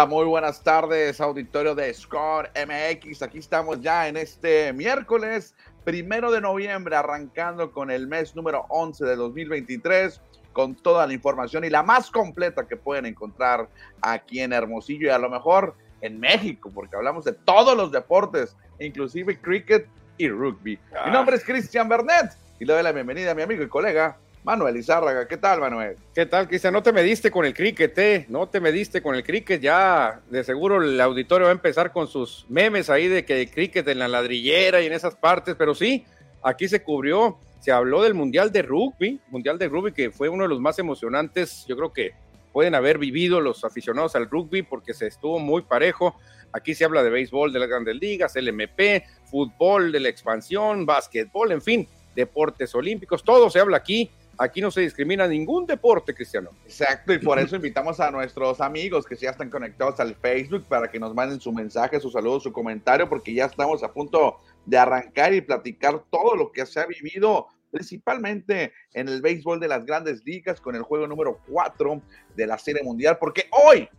Hola, muy buenas tardes, auditorio de Score MX. Aquí estamos ya en este miércoles primero de noviembre, arrancando con el mes número 11 de 2023, con toda la información y la más completa que pueden encontrar aquí en Hermosillo y a lo mejor en México, porque hablamos de todos los deportes, inclusive cricket y rugby. Mi Ah. nombre es Cristian Bernet y le doy la bienvenida a mi amigo y colega Manuel Izárraga. ¿Qué tal, Manuel? ¿Qué tal, Cristian? No te mediste con el cricket, ¿eh? No te mediste con el cricket. Ya de seguro el auditorio va a empezar con sus memes ahí de que el cricket en la ladrillera y en esas partes, pero sí, aquí se cubrió, se habló del Mundial de Rugby, Mundial de Rugby que fue uno de los más emocionantes, yo creo que pueden haber vivido los aficionados al rugby porque se estuvo muy parejo. Aquí se habla de béisbol de las grandes ligas, LMP, fútbol de la expansión, básquetbol, en fin, deportes olímpicos, todo se habla aquí. Aquí no se discrimina ningún deporte, Cristiano. Exacto, y por eso invitamos a nuestros amigos que ya están conectados al Facebook para que nos manden su mensaje, su saludo, su comentario, porque ya estamos a punto de arrancar y platicar todo lo que se ha vivido, principalmente en el béisbol de las grandes ligas, con el juego número 4 de la Serie Mundial, porque hoy,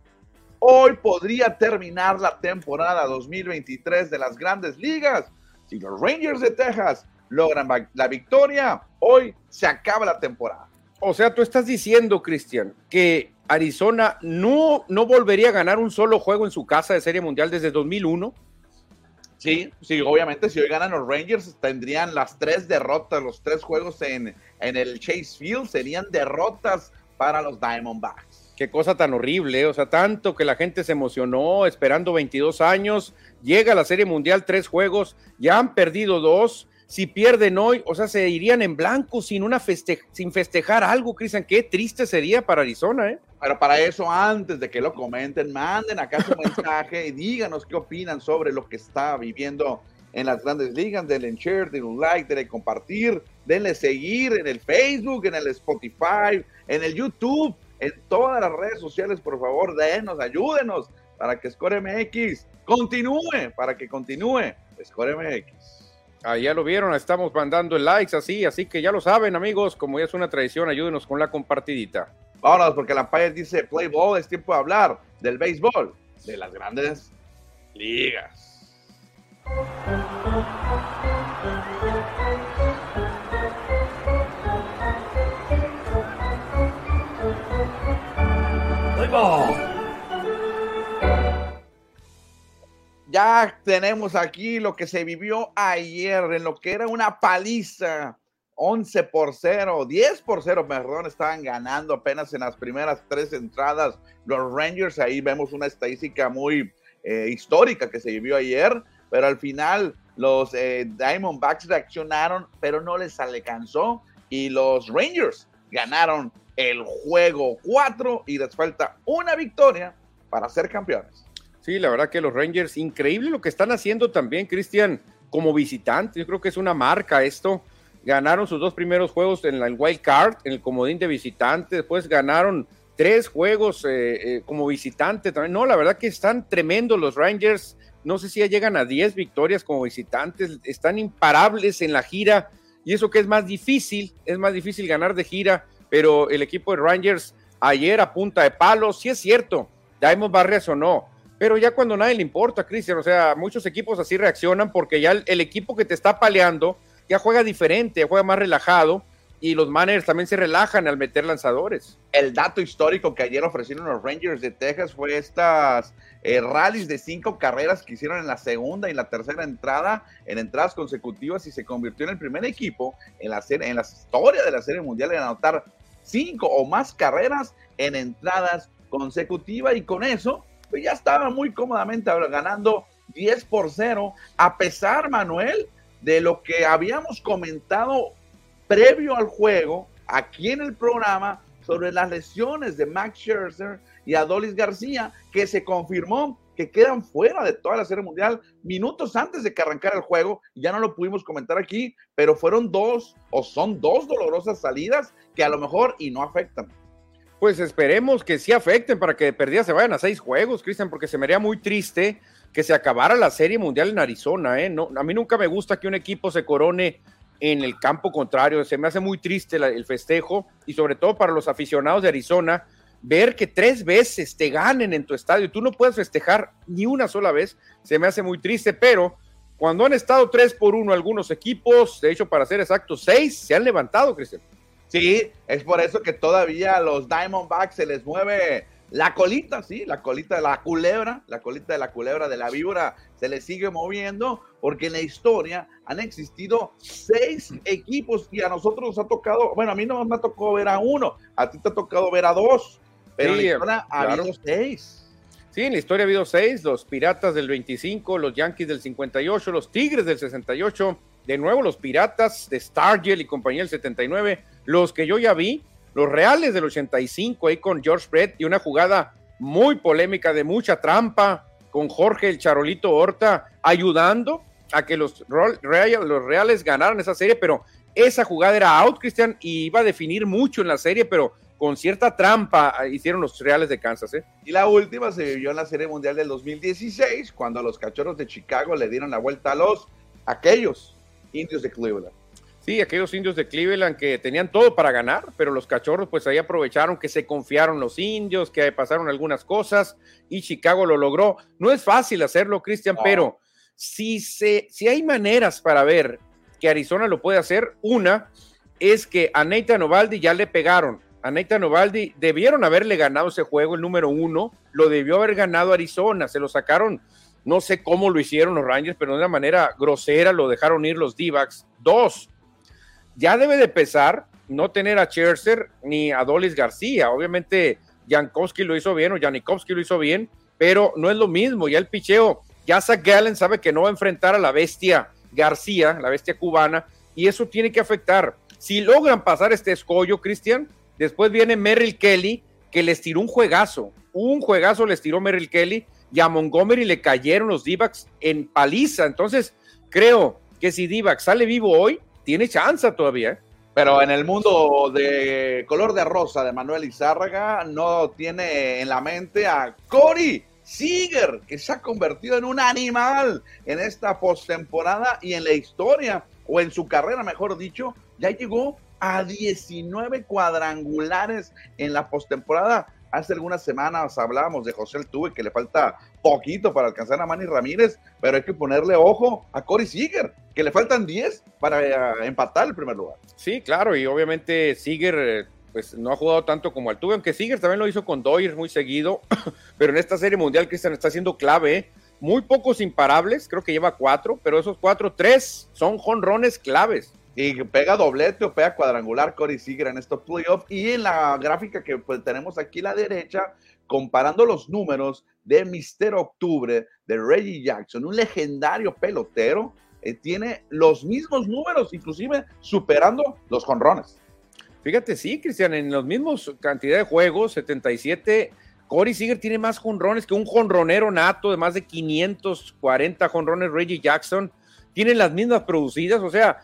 hoy podría terminar la temporada 2023 de las grandes ligas. Si los Rangers de Texas logran la victoria, hoy se acaba la temporada. O sea, tú estás diciendo, Cristian, que Arizona no, no volvería a ganar un solo juego en su casa de Serie Mundial desde 2001. Sí, sí, obviamente si hoy ganan los Rangers tendrían las tres derrotas, los tres juegos en, en el Chase Field serían derrotas para los Diamondbacks. Qué cosa tan horrible, o sea, tanto que la gente se emocionó esperando 22 años, llega la Serie Mundial, tres juegos, ya han perdido dos, si pierden hoy, o sea, se irían en blanco sin, una feste sin festejar algo, Cristian, qué triste sería para Arizona, ¿eh? Pero para eso, antes de que lo comenten, manden acá su mensaje y díganos qué opinan sobre lo que está viviendo en las grandes ligas. Denle share, denle un like, denle compartir, denle seguir en el Facebook, en el Spotify, en el YouTube, en todas las redes sociales, por favor, denos, ayúdenos para que Score MX continúe, para que continúe Score MX. Ahí ya lo vieron, estamos mandando el likes así, así que ya lo saben, amigos, como ya es una tradición, ayúdenos con la compartidita. Vámonos, porque la Empire dice play ball, es tiempo de hablar del béisbol, de las grandes ligas. Ya tenemos aquí lo que se vivió ayer en lo que era una paliza 11 por 0, 10 por 0, perdón, estaban ganando apenas en las primeras tres entradas los Rangers. Ahí vemos una estadística muy eh, histórica que se vivió ayer, pero al final los eh, Diamondbacks reaccionaron, pero no les alcanzó y los Rangers ganaron el juego 4 y les falta una victoria para ser campeones. Sí, la verdad que los Rangers, increíble lo que están haciendo también, Cristian, como visitante. Yo creo que es una marca esto. Ganaron sus dos primeros juegos en el Wild Card, en el comodín de visitante. Después ganaron tres juegos eh, eh, como visitante también. No, la verdad que están tremendos los Rangers. No sé si ya llegan a 10 victorias como visitantes. Están imparables en la gira. Y eso que es más difícil, es más difícil ganar de gira. Pero el equipo de Rangers ayer a punta de palos, sí es cierto. Diamond Barrias o no pero ya cuando nadie le importa, Cristian, o sea, muchos equipos así reaccionan porque ya el, equipo que te está paleando ya juega diferente, juega más relajado y los managers también se relajan al meter lanzadores. El dato histórico que ayer ofrecieron los Rangers de Texas fue estas eh, rallies de cinco carreras que hicieron en la segunda y la tercera entrada, en entradas consecutivas y se convirtió en el primer equipo en la, en la historia de la Serie Mundial en anotar cinco o más carreras en entradas consecutivas y con eso pues ya estaba muy cómodamente ganando 10 por 0, a pesar, Manuel, de lo que habíamos comentado previo al juego, aquí en el programa, sobre las lesiones de Max Scherzer y Adolis García, que se confirmó que quedan fuera de toda la Serie Mundial minutos antes de que arrancara el juego. Ya no lo pudimos comentar aquí, pero fueron dos o son dos dolorosas salidas que a lo mejor y no afectan pues esperemos que sí afecten para que de perdida se vayan a seis juegos, Cristian, porque se me haría muy triste que se acabara la Serie Mundial en Arizona. ¿eh? No, a mí nunca me gusta que un equipo se corone en el campo contrario, se me hace muy triste el festejo y sobre todo para los aficionados de Arizona, ver que tres veces te ganen en tu estadio y tú no puedes festejar ni una sola vez, se me hace muy triste, pero cuando han estado tres por uno algunos equipos, de hecho, para ser exacto, seis se han levantado, Cristian. Sí, es por eso que todavía a los Diamondbacks se les mueve la colita, sí, la colita de la culebra, la colita de la culebra de la víbora se le sigue moviendo porque en la historia han existido seis equipos y a nosotros nos ha tocado, bueno, a mí no me ha tocado ver a uno, a ti te ha tocado ver a dos, pero en la historia ha habido seis. Sí, en la historia ha habido seis, los Piratas del 25, los Yankees del 58, los Tigres del 68, de nuevo los Piratas de Stargell y compañía del 79, los que yo ya vi, los Reales del 85 ahí con George Brett y una jugada muy polémica de mucha trampa con Jorge el Charolito Horta ayudando a que los, Reales ganaran esa serie, pero esa jugada era out, Cristian, y iba a definir mucho en la serie, pero con cierta trampa hicieron los Reales de Kansas. ¿eh? Y la última se vivió en la Serie Mundial del 2016, cuando los Cachorros de Chicago le dieron la vuelta a los aquellos indios de Cleveland. Sí, aquellos indios de Cleveland que tenían todo para ganar, pero los cachorros pues ahí aprovecharon que se confiaron los indios, que pasaron algunas cosas y Chicago lo logró. No es fácil hacerlo, Cristian, pero si, se, si hay maneras para ver que Arizona lo puede hacer, una es que a Nathan Ovaldi ya le pegaron. A Nathan Ovaldi debieron haberle ganado ese juego, el número uno, lo debió haber ganado Arizona, se lo sacaron, no sé cómo lo hicieron los Rangers, pero de una manera grosera lo dejaron ir los d Dos, ya debe de pesar no tener a Scherzer ni a Dolis García. Obviamente, Jankowski lo hizo bien o Janikowski lo hizo bien, pero no es lo mismo. Ya el picheo, ya Zach Gallen sabe que no va a enfrentar a la bestia García, la bestia cubana, y eso tiene que afectar. Si logran pasar este escollo, Cristian, después viene Merrill Kelly, que les tiró un juegazo. Un juegazo les tiró Merrill Kelly y a Montgomery le cayeron los d en paliza. Entonces, creo que si d sale vivo hoy, tiene chance todavía. ¿eh? Pero en el mundo de color de rosa de Manuel Izárraga no tiene en la mente a Cory Seager, que se ha convertido en un animal en esta postemporada y en la historia, o en su carrera, mejor dicho, ya llegó a 19 cuadrangulares en la postemporada. Hace algunas semanas hablábamos de José Altuve, que le falta poquito para alcanzar a Manny Ramírez, pero hay que ponerle ojo a Corey Seager, que le faltan 10 para eh, empatar el primer lugar. Sí, claro, y obviamente Seager eh, pues no ha jugado tanto como Altuve, aunque Seager también lo hizo con Doyer muy seguido, pero en esta serie mundial Cristian está siendo clave, ¿eh? muy pocos imparables, creo que lleva cuatro, pero esos cuatro, tres son jonrones claves. Y pega doblete o pega cuadrangular Corey Seager en estos playoffs. Y en la gráfica que pues, tenemos aquí a la derecha, comparando los números de Mister Octubre de Reggie Jackson, un legendario pelotero, eh, tiene los mismos números, inclusive superando los jonrones. Fíjate, sí, Cristian, en los mismos cantidad de juegos, 77, Corey Seager tiene más jonrones que un jonronero nato de más de 540 jonrones, Reggie Jackson, tiene las mismas producidas, o sea,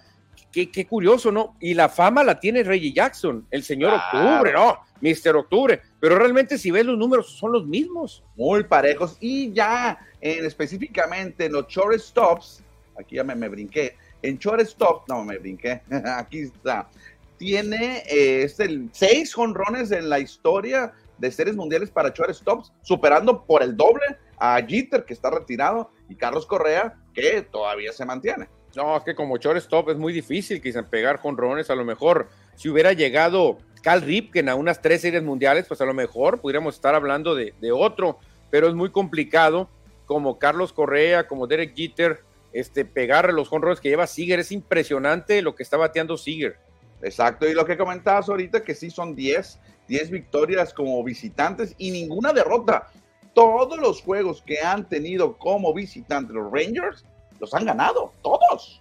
Qué, curioso, ¿no? Y la fama la tiene Reggie Jackson, el señor Octubre, ¿no? Mister Octubre. Pero realmente si ves los números son los mismos. Muy parejos. Y ya en, específicamente en los shortstops, aquí ya me, me brinqué, en shortstop, no me brinqué, aquí está. Tiene eh, este, seis jonrones en la historia de series mundiales para shortstops, superando por el doble a Jeter, que está retirado, y Carlos Correa, que todavía se mantiene. No, es que como shortstop es muy difícil quizás pegar jonrones. A lo mejor si hubiera llegado Cal Ripken a unas tres series mundiales, pues a lo mejor pudiéramos estar hablando de, otro, pero es muy complicado como Carlos Correa, como Derek Jeter, este, pegar los jonrones que lleva Seager. Es impresionante lo que está bateando Seager. Exacto, y lo que comentabas ahorita, que sí son 10, 10 victorias como visitantes y ninguna derrota. Todos los juegos que han tenido como visitantes los Rangers los han ganado, todos.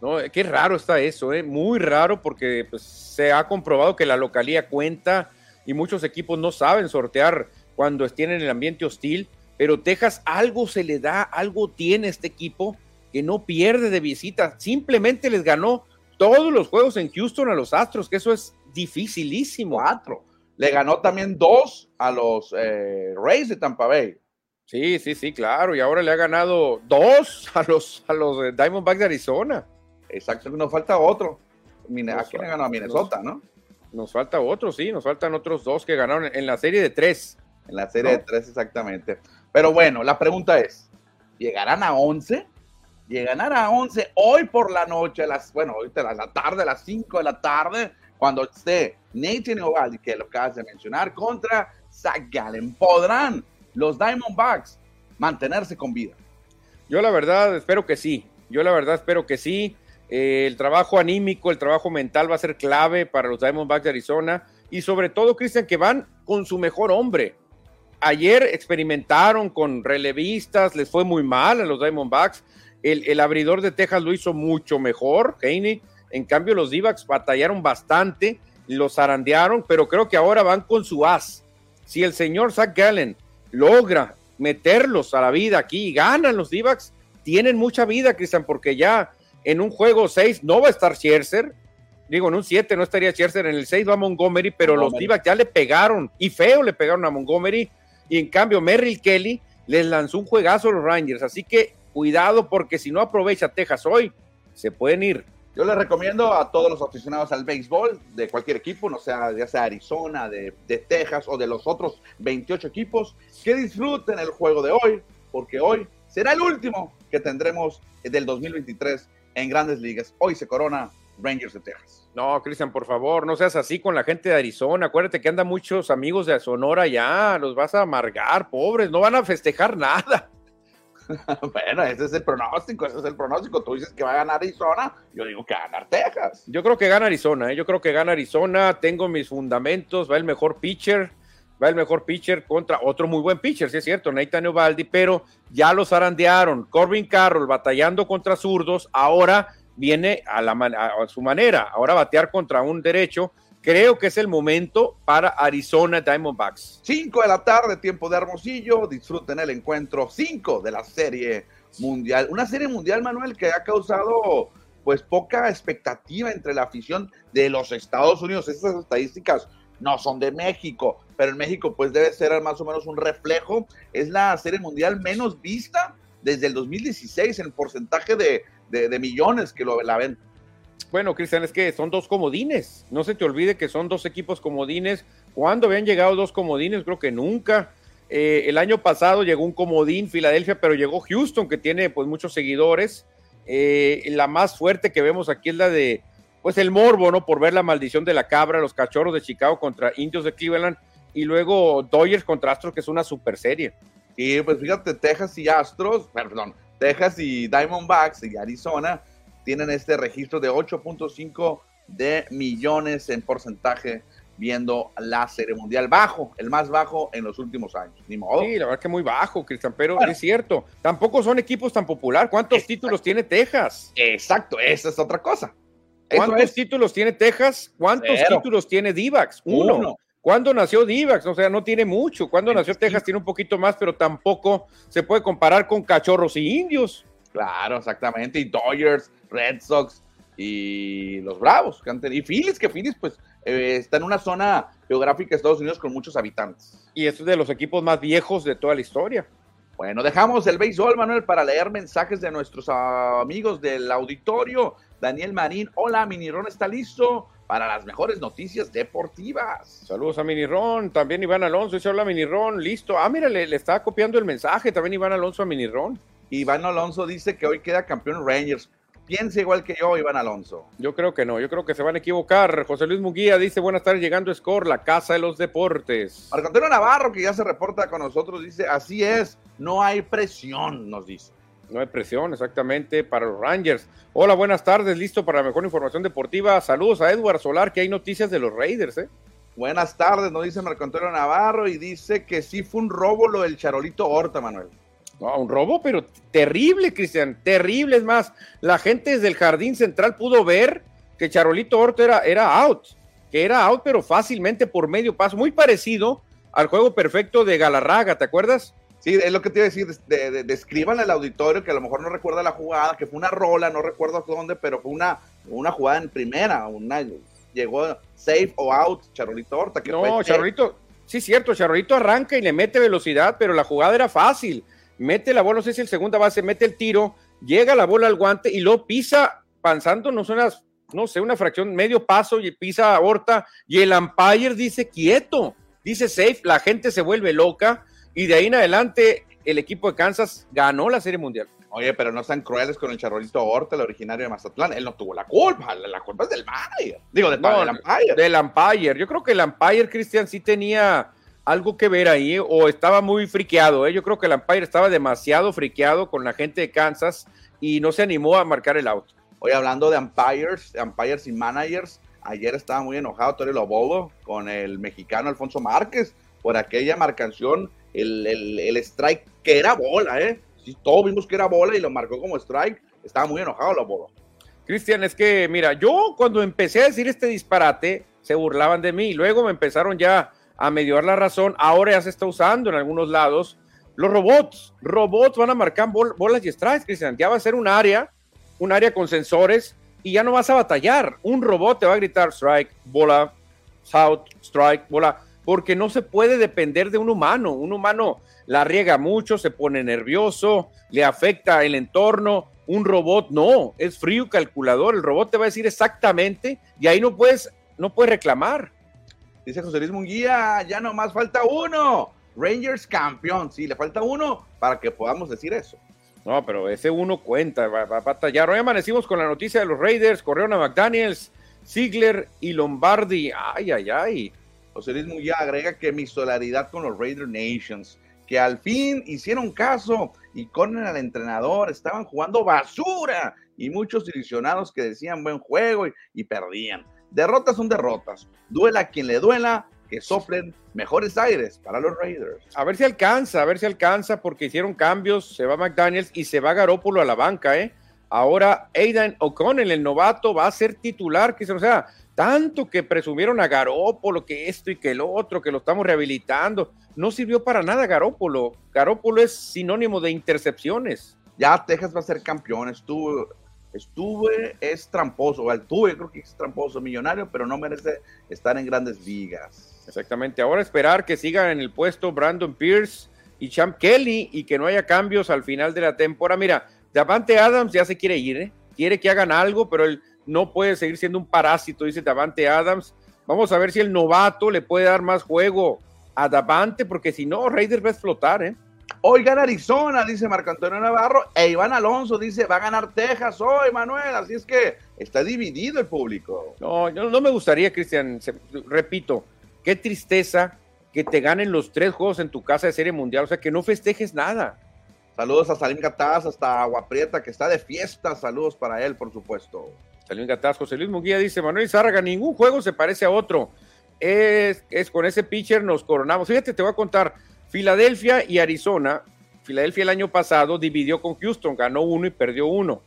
No, qué raro está eso, ¿eh? muy raro porque pues, se ha comprobado que la localía cuenta y muchos equipos no saben sortear cuando estén en el ambiente hostil, pero Texas algo se le da, algo tiene este equipo que no pierde de visita, simplemente les ganó todos los juegos en Houston a los Astros, que eso es dificilísimo. Cuatro. Le ganó también dos a los eh, Rays de Tampa Bay. Sí, sí, sí, claro. Y ahora le ha ganado dos a los, a los Diamondbacks de Arizona. Exacto, nos falta otro. ¿A quién le ganó? A Minnesota, ¿no? Nos falta otro, sí, nos faltan otros dos que ganaron en la serie de tres. En la serie de tres, exactamente. Pero bueno, la pregunta es, ¿llegarán a 11? ¿Llegarán a 11 hoy por la noche, a las, bueno, hoy de la tarde, a las 5 de la tarde, cuando esté Nathan Ovaldi, que lo acabas de mencionar, contra Zach Gallen? ¿Podrán los Diamondbacks mantenerse con vida? Yo la verdad espero que sí. Yo la verdad espero que sí. Eh, el trabajo anímico, el trabajo mental va a ser clave para los Diamondbacks de Arizona y sobre todo, Cristian, que van con su mejor hombre. Ayer experimentaron con relevistas, les fue muy mal a los Diamondbacks. El, el abridor de Texas lo hizo mucho mejor, Haney. En cambio, los d batallaron bastante, los zarandearon, pero creo que ahora van con su as. Si el señor Zach Gallen logra meterlos a la vida aquí y ganan los d tienen mucha vida, Cristian, porque ya en un juego 6 no va a estar Scherzer. Digo, en un 7 no estaría Scherzer, en el 6 va Montgomery, pero los d ya le pegaron y feo le pegaron a Montgomery. Y en cambio, Merrill Kelly les lanzó un juegazo a los Rangers. Así que cuidado, porque si no aprovecha Texas hoy, se pueden ir. Yo les recomiendo a todos los aficionados al béisbol de cualquier equipo, no sea ya sea Arizona, de, Texas o de los otros 28 equipos, que disfruten el juego de hoy, porque hoy será el último que tendremos del 2023 en grandes ligas. Hoy se corona Rangers de Texas. No, Cristian, por favor, no seas así con la gente de Arizona. Acuérdate que andan muchos amigos de Sonora ya, los vas a amargar, pobres, no van a festejar nada. bueno, ese es el pronóstico, ese es el pronóstico. Tú dices que va a ganar Arizona, yo digo que va a ganar Texas. Yo creo que gana Arizona, ¿eh? yo creo que gana Arizona, tengo mis fundamentos, va el mejor pitcher, va el mejor pitcher contra otro muy buen pitcher, sí es cierto, Nathan Ovaldi, pero ya los arandearon. Corbin Carroll batallando contra zurdos, ahora viene a, la, a su manera, ahora batear contra un derecho. Creo que es el momento para Arizona Diamondbacks. 5 de la tarde, tiempo de Hermosillo. Disfruten el encuentro 5 de la serie mundial. Una serie mundial, Manuel, que ha causado pues poca expectativa entre la afición de los Estados Unidos. Estas estadísticas no son de México, pero en México pues debe ser más o menos un reflejo. Es la serie mundial menos vista desde el 2016 en porcentaje de, de, millones que lo, la ven. Bueno, Cristian, es que son dos comodines. No se te olvide que son dos equipos comodines. ¿Cuándo habían llegado dos comodines? Creo que nunca. Eh, el año pasado llegó un comodín Filadelfia, pero llegó Houston, que tiene pues muchos seguidores. Eh, la más fuerte que vemos aquí es la de pues el morbo, ¿no? Por ver la maldición de la cabra, los cachorros de Chicago contra Indios de Cleveland y luego Dodgers contra Astros, que es una super serie. Y pues fíjate, Texas y Astros, perdón, Texas y Diamondbacks y Arizona tienen este registro de 8.5 de millones en porcentaje viendo la serie mundial bajo, el más bajo en los últimos años. Ni modo. Sí, la verdad que muy bajo, Cristian, pero es cierto. Tampoco son equipos tan popular. ¿Cuántos títulos tiene Texas? Exacto, esa es otra cosa. ¿Cuántos títulos tiene Texas? ¿Cuántos títulos tiene Divax? Uno. ¿Cuándo nació Divax? O sea, no tiene mucho. ¿Cuándo nació Texas? Tiene un poquito más, pero tampoco se puede comparar con cachorros y indios. Claro, exactamente. Y Dodgers, Red Sox y los Bravos. Y Phillies, que Phillies, pues, eh, está en una zona geográfica de Estados Unidos con muchos habitantes. Y es de los equipos más viejos de toda la historia. Bueno, dejamos el béisbol, Manuel, para leer mensajes de nuestros amigos del auditorio. Daniel Marín, hola, Minirón está listo para las mejores noticias deportivas. Saludos a Minirón, también Iván Alonso, dice hola Minirón, listo. Ah, mira, le, le estaba copiando el mensaje, también Iván Alonso a Minirón. Iván Alonso dice que hoy queda campeón Rangers. Piensa igual que yo, Iván Alonso. Yo creo que no, yo creo que se van a equivocar. José Luis Muguía dice, buenas tardes, llegando Score, la casa de los deportes. Marco Antonio Navarro, que ya se reporta con nosotros, dice, así es, no hay presión, nos dice. No hay presión, exactamente, para los Rangers. Hola, buenas tardes, listo para la mejor información deportiva. Saludos a Edward Solar, que hay noticias de los Raiders, ¿eh? Buenas tardes, nos dice Marco Antonio Navarro y dice que sí fue un robo lo del Charolito Horta, Manuel. No, un robo, pero terrible, Cristian, terrible. Es más, la gente desde el jardín central pudo ver que Charolito Horta era, era out, que era out, pero fácilmente por medio paso, muy parecido al juego perfecto de Galarraga, ¿te acuerdas? Sí, es lo que te iba a decir, describan al auditorio que a lo mejor no recuerda la jugada, que fue una rola, no recuerdo dónde, pero fue una, una jugada en primera, una, llegó safe o out, Charolito Horta. Que no, Charolito, sí, cierto, Charolito arranca y le mete velocidad, pero la jugada era fácil. Mete la bola, no sé si el segunda base, mete el tiro, llega la bola al guante y lo pisa, no son unas no sé, una fracción, medio paso y pisa aborta y el umpire dice quieto, dice safe, la gente se vuelve loca y de ahí en adelante el equipo de Kansas ganó la Serie Mundial. Oye, pero no están crueles con el charrolito Horta, el originario de Mazatlán. Él no tuvo la culpa, la culpa es del manager. Digo, del, no, del umpire. Del umpire. Yo creo que el umpire, Cristian, sí tenía algo que ver ahí o estaba muy friqueado. ¿eh? Yo creo que el umpire estaba demasiado friqueado con la gente de Kansas y no se animó a marcar el auto. Hoy hablando de umpires, umpires y managers, ayer estaba muy enojado Tori Lobodo con el mexicano Alfonso Márquez por aquella marcación, el, el, strike que era bola, ¿eh? Sí, todos vimos que era bola y lo marcó como strike. Estaba muy enojado Lobodo. Cristian, es que, mira, yo cuando empecé a decir este disparate, se burlaban de mí. Luego me empezaron ya a medio dar la razón. Ahora ya se está usando en algunos lados. Los robots, robots van a marcar bolas y strikes, Cristian. Ya va a ser un área, un área con sensores y ya no vas a batallar. Un robot te va a gritar strike, bola, out, strike, bola, porque no se puede depender de un humano. Un humano la riega mucho, se pone nervioso, le afecta el entorno. Un robot no, es frío calculador. El robot te va a decir exactamente y ahí no puedes, no puedes reclamar. Dice José Luis Munguía, ya nomás falta uno. Rangers campeón. Sí, le falta uno para que podamos decir eso. No, pero ese uno cuenta, va, a batallar. Hoy amanecimos con la noticia de los Raiders, corrieron a McDaniels, Ziegler y Lombardi. Ay, ay, ay. José Luis Munguía agrega que mi solidaridad con los Raider Nations, que al fin hicieron caso y con el entrenador, estaban jugando basura y muchos ilusionados que decían buen juego y perdían. Derrotas son derrotas. Duela a quien le duela, que soplen mejores aires para los Raiders. A ver si alcanza, a ver si alcanza, porque hicieron cambios. Se va McDaniels y se va Garópolo a la banca, ¿eh? Ahora Aidan O'Connell, el novato, va a ser titular. Que, o sea, tanto que presumieron a Garópolo, que esto y que el otro, que lo estamos rehabilitando. No sirvió para nada Garópolo. Garópolo es sinónimo de intercepciones. Ya Texas va a ser campeón. Estuvo Estuve, es tramposo, o tuve, creo que es tramposo, millonario, pero no merece estar en grandes ligas. Exactamente, ahora esperar que sigan en el puesto Brandon Pierce y Champ Kelly y que no haya cambios al final de la temporada. Mira, Davante Adams ya se quiere ir, ¿eh? quiere que hagan algo, pero él no puede seguir siendo un parásito, dice Davante Adams. Vamos a ver si el novato le puede dar más juego a Davante, porque si no, Raiders va a explotar, ¿eh? Hoy gana Arizona, dice Marco Antonio Navarro, e Iván Alonso dice, va a ganar Texas hoy, Manuel. Así es que está dividido el público. No, yo no me gustaría, Cristian, repito, qué tristeza que te ganen los tres juegos en tu casa de Serie Mundial, o sea, que no festejes nada. Saludos a Salim Gataz, hasta Agua Prieta, que está de fiesta. Saludos para él, por supuesto. Salim Gataz, José Luis Munguía dice, Manuel Zárraga, ningún juego se parece a otro. Es, es con ese pitcher nos coronamos. Fíjate, te voy a contar Filadelfia y Arizona. Filadelfia el año pasado dividió con Houston, ganó uno y perdió uno.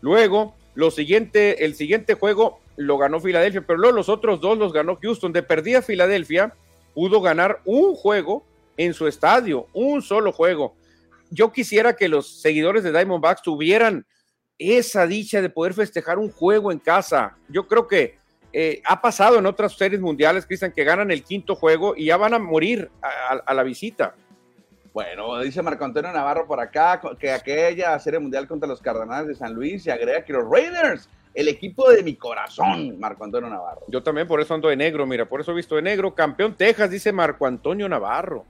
Luego, el siguiente juego lo ganó Filadelfia, pero luego los otros dos los ganó Houston. De perdida Filadelfia, pudo ganar un juego en su estadio, un solo juego. Yo quisiera que los seguidores de Diamondbacks tuvieran esa dicha de poder festejar un juego en casa. Yo creo que eh, ha pasado en otras series mundiales, Cristian, que ganan el quinto juego y ya van a morir a, la visita. Bueno, dice Marco Antonio Navarro por acá que aquella serie mundial contra los Cardenales de San Luis y agrega que los Raiders, el equipo de mi corazón, Marco Antonio Navarro. Yo también por eso ando de negro, mira, por eso he visto de negro. Campeón Texas, dice Marco Antonio Navarro.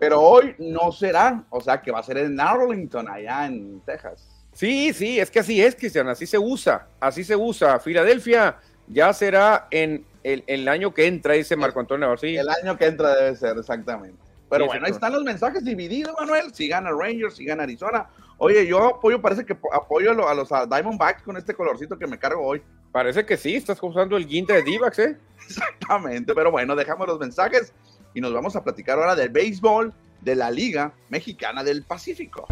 Pero hoy no será, o sea que va a ser en Arlington, allá en Texas. Sí, sí, es que así es, Cristian, así se usa, así se usa. Filadelfia ya será en el, año que entra, dice Marco Antonio Navarro. El año que entra debe ser, exactamente. Pero bueno, ahí están los mensajes divididos, Manuel. Si gana Rangers, si gana Arizona. Oye, yo apoyo, parece que apoyo a los, Diamondbacks con este colorcito que me cargo hoy. Parece que sí, estás usando el guinte de Divax, ¿eh? Exactamente, pero bueno, dejamos los mensajes y nos vamos a platicar ahora del béisbol de la Liga Mexicana del Pacífico.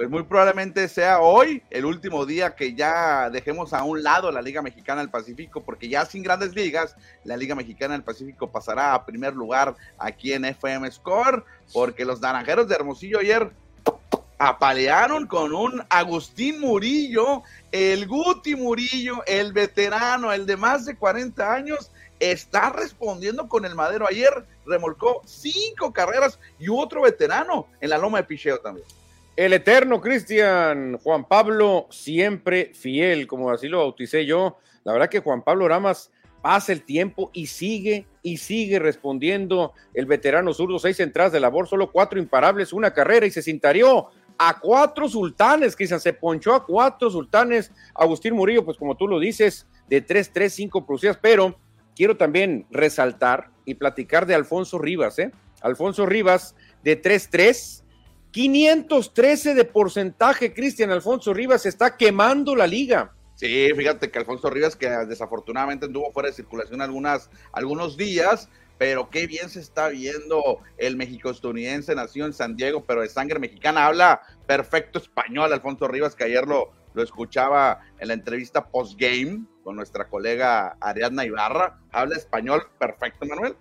Pues muy probablemente sea hoy el último día que ya dejemos a un lado la Liga Mexicana del Pacífico, porque ya sin grandes ligas, la Liga Mexicana del Pacífico pasará a primer lugar aquí en FM Score, porque los naranjeros de Hermosillo ayer apalearon con un Agustín Murillo, el Guti Murillo, el veterano, el de más de 40 años, está respondiendo con el madero. Ayer remolcó cinco carreras y otro veterano en la loma de picheo también. El eterno Cristian Juan Pablo, siempre fiel, como así lo bauticé yo. La verdad que Juan Pablo Ramas pasa el tiempo y sigue y sigue respondiendo el veterano zurdo, seis entradas de labor, solo cuatro imparables, una carrera y se cintarió a cuatro sultanes, Cristian, se ponchó a cuatro sultanes, Agustín Murillo, pues como tú lo dices, de 3-3, 5 producidas, pero quiero también resaltar y platicar de Alfonso Rivas, ¿eh? Alfonso Rivas de 3-3, 513 de porcentaje, Cristian Alfonso Rivas está quemando la liga. Sí, fíjate que Alfonso Rivas, que desafortunadamente anduvo fuera de circulación algunas, algunos días, pero qué bien se está viendo el México-estadounidense, nació en San Diego, pero de sangre mexicana, habla perfecto español Alfonso Rivas, que ayer lo, lo escuchaba en la entrevista post-game con nuestra colega Ariadna Ibarra, habla español perfecto, Manuel.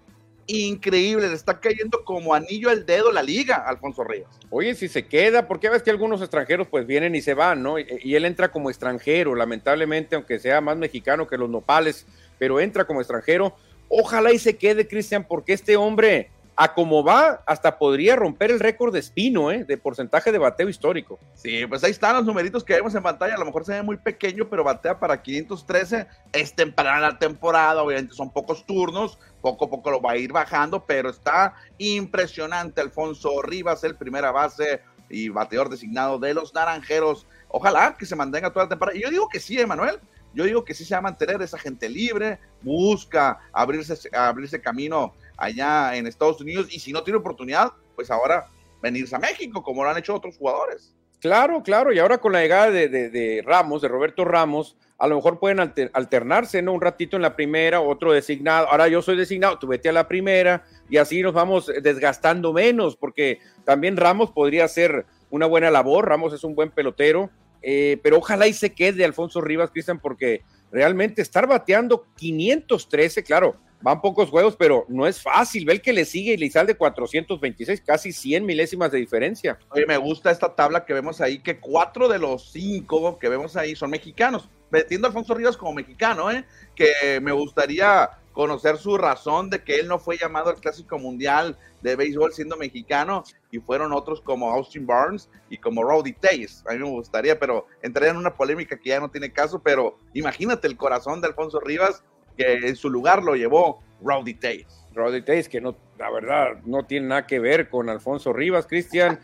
Increíble, le está cayendo como anillo al dedo la liga, Alfonso Rivas. Oye, si se queda, porque ves que algunos extranjeros pues vienen y se van, ¿no? y él entra como extranjero, lamentablemente, aunque sea más mexicano que los nopales, pero entra como extranjero Ojalá y se quede, Cristian, porque este hombre, a como va, hasta podría romper el récord de Espino, ¿eh? de porcentaje de bateo histórico. Sí, pues ahí están los numeritos que vemos en pantalla. A lo mejor se ve muy pequeño, pero batea para 513. Es temprana la temporada, obviamente son pocos turnos. Poco a poco lo va a ir bajando, pero está impresionante. Alfonso Rivas, el primera base y bateador designado de los Naranjeros. Ojalá que se mantenga toda la temporada. Y yo digo que sí, Emanuel yo digo que sí se va a mantener esa gente libre, busca abrirse, abrirse camino allá en Estados Unidos y si no tiene oportunidad, pues ahora venirse a México, como lo han hecho otros jugadores. Claro, claro, y ahora con la llegada de, Ramos, de Roberto Ramos, a lo mejor pueden alternarse, ¿no? Un ratito en la primera, otro designado, ahora yo soy designado, tú vete a la primera, y así nos vamos desgastando menos, porque también Ramos podría hacer una buena labor, Ramos es un buen pelotero, eh, pero ojalá y se quede Alfonso Rivas, Cristian, porque realmente estar bateando 513, claro, van pocos juegos, pero no es fácil. Ve el que le sigue y le sale de 426, casi 100 milésimas de diferencia. Oye, me gusta esta tabla que vemos ahí, que cuatro de los cinco que vemos ahí son mexicanos. Metiendo a Alfonso Rivas como mexicano, ¿eh? que me gustaría conocer su razón de que él no fue llamado al Clásico Mundial de Béisbol siendo mexicano y fueron otros como Austin Barnes y como Rowdy Tays. A mí me gustaría, pero entraría en una polémica que ya no tiene caso, pero imagínate el corazón de Alfonso Rivas que en su lugar lo llevó Rowdy Tays. Rowdy Tays, que no, la verdad, no tiene nada que ver con Alfonso Rivas, Cristian.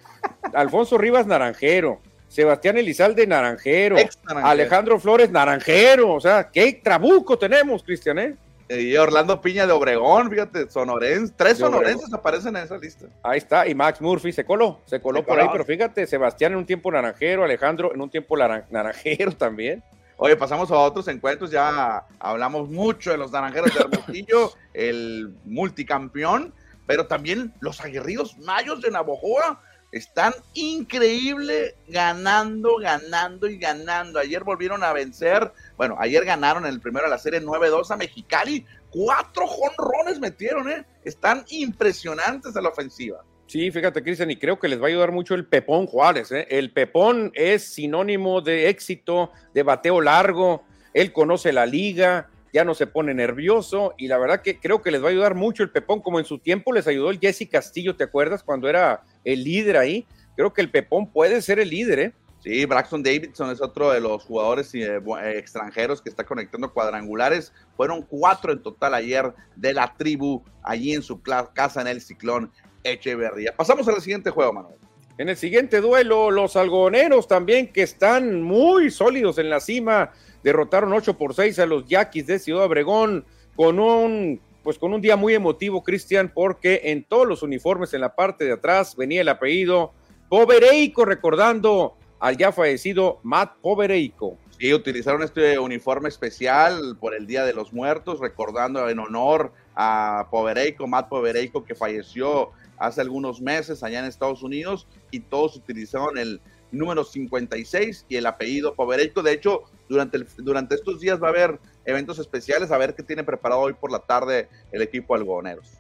Alfonso Rivas, naranjero. Sebastián Elizalde, naranjero. Alejandro Flores, naranjero. O sea, qué trabuco tenemos, Cristian, ¿eh? Y Orlando Piña de Obregón, fíjate, sonorense, tres sonorenses aparecen en esa lista. Ahí está, y Max Murphy se coló, se coló por ahí, pero fíjate, Sebastián en un tiempo naranjero, Alejandro en un tiempo naranjero también. Oye, pasamos a otros encuentros, ya hablamos mucho de los naranjeros de Hermosillo, el multicampeón, pero también los aguerridos mayos de Navojoa están increíble ganando, ganando y ganando. Ayer volvieron a vencer, bueno, ayer ganaron el primero de la serie 9-2 a Mexicali. Cuatro jonrones metieron, ¿eh? Están impresionantes de la ofensiva. Sí, fíjate, Cristian, y creo que les va a ayudar mucho el Pepón Juárez. ¿eh? El Pepón es sinónimo de éxito, de bateo largo. Él conoce la liga, ya no se pone nervioso y la verdad que creo que les va a ayudar mucho el Pepón, como en su tiempo les ayudó el Jesse Castillo, ¿te acuerdas? Cuando era el líder ahí. Creo que el Pepón puede ser el líder, ¿eh? Sí, Braxton Davidson es otro de los jugadores eh, eh, extranjeros que está conectando cuadrangulares. Fueron cuatro en total ayer de la tribu allí en su casa en el Ciclón Echeverría. Pasamos al siguiente juego, Manuel. En el siguiente duelo, los algoneros también que están muy sólidos en la cima, derrotaron 8 por 6 a los Yaquis de Ciudad Obregón con un pues con un día muy emotivo, Cristian, porque en todos los uniformes en la parte de atrás venía el apellido Povereico, recordando al ya fallecido Matt Povereico. Sí, utilizaron este uniforme especial por el Día de los Muertos, recordando en honor a Povereico, Matt Povereico, que falleció hace algunos meses allá en Estados Unidos, y todos utilizaron el número 56 y el apellido Povereico. De hecho, durante, durante estos días va a haber eventos especiales, a ver qué tiene preparado hoy por la tarde el equipo algoneros.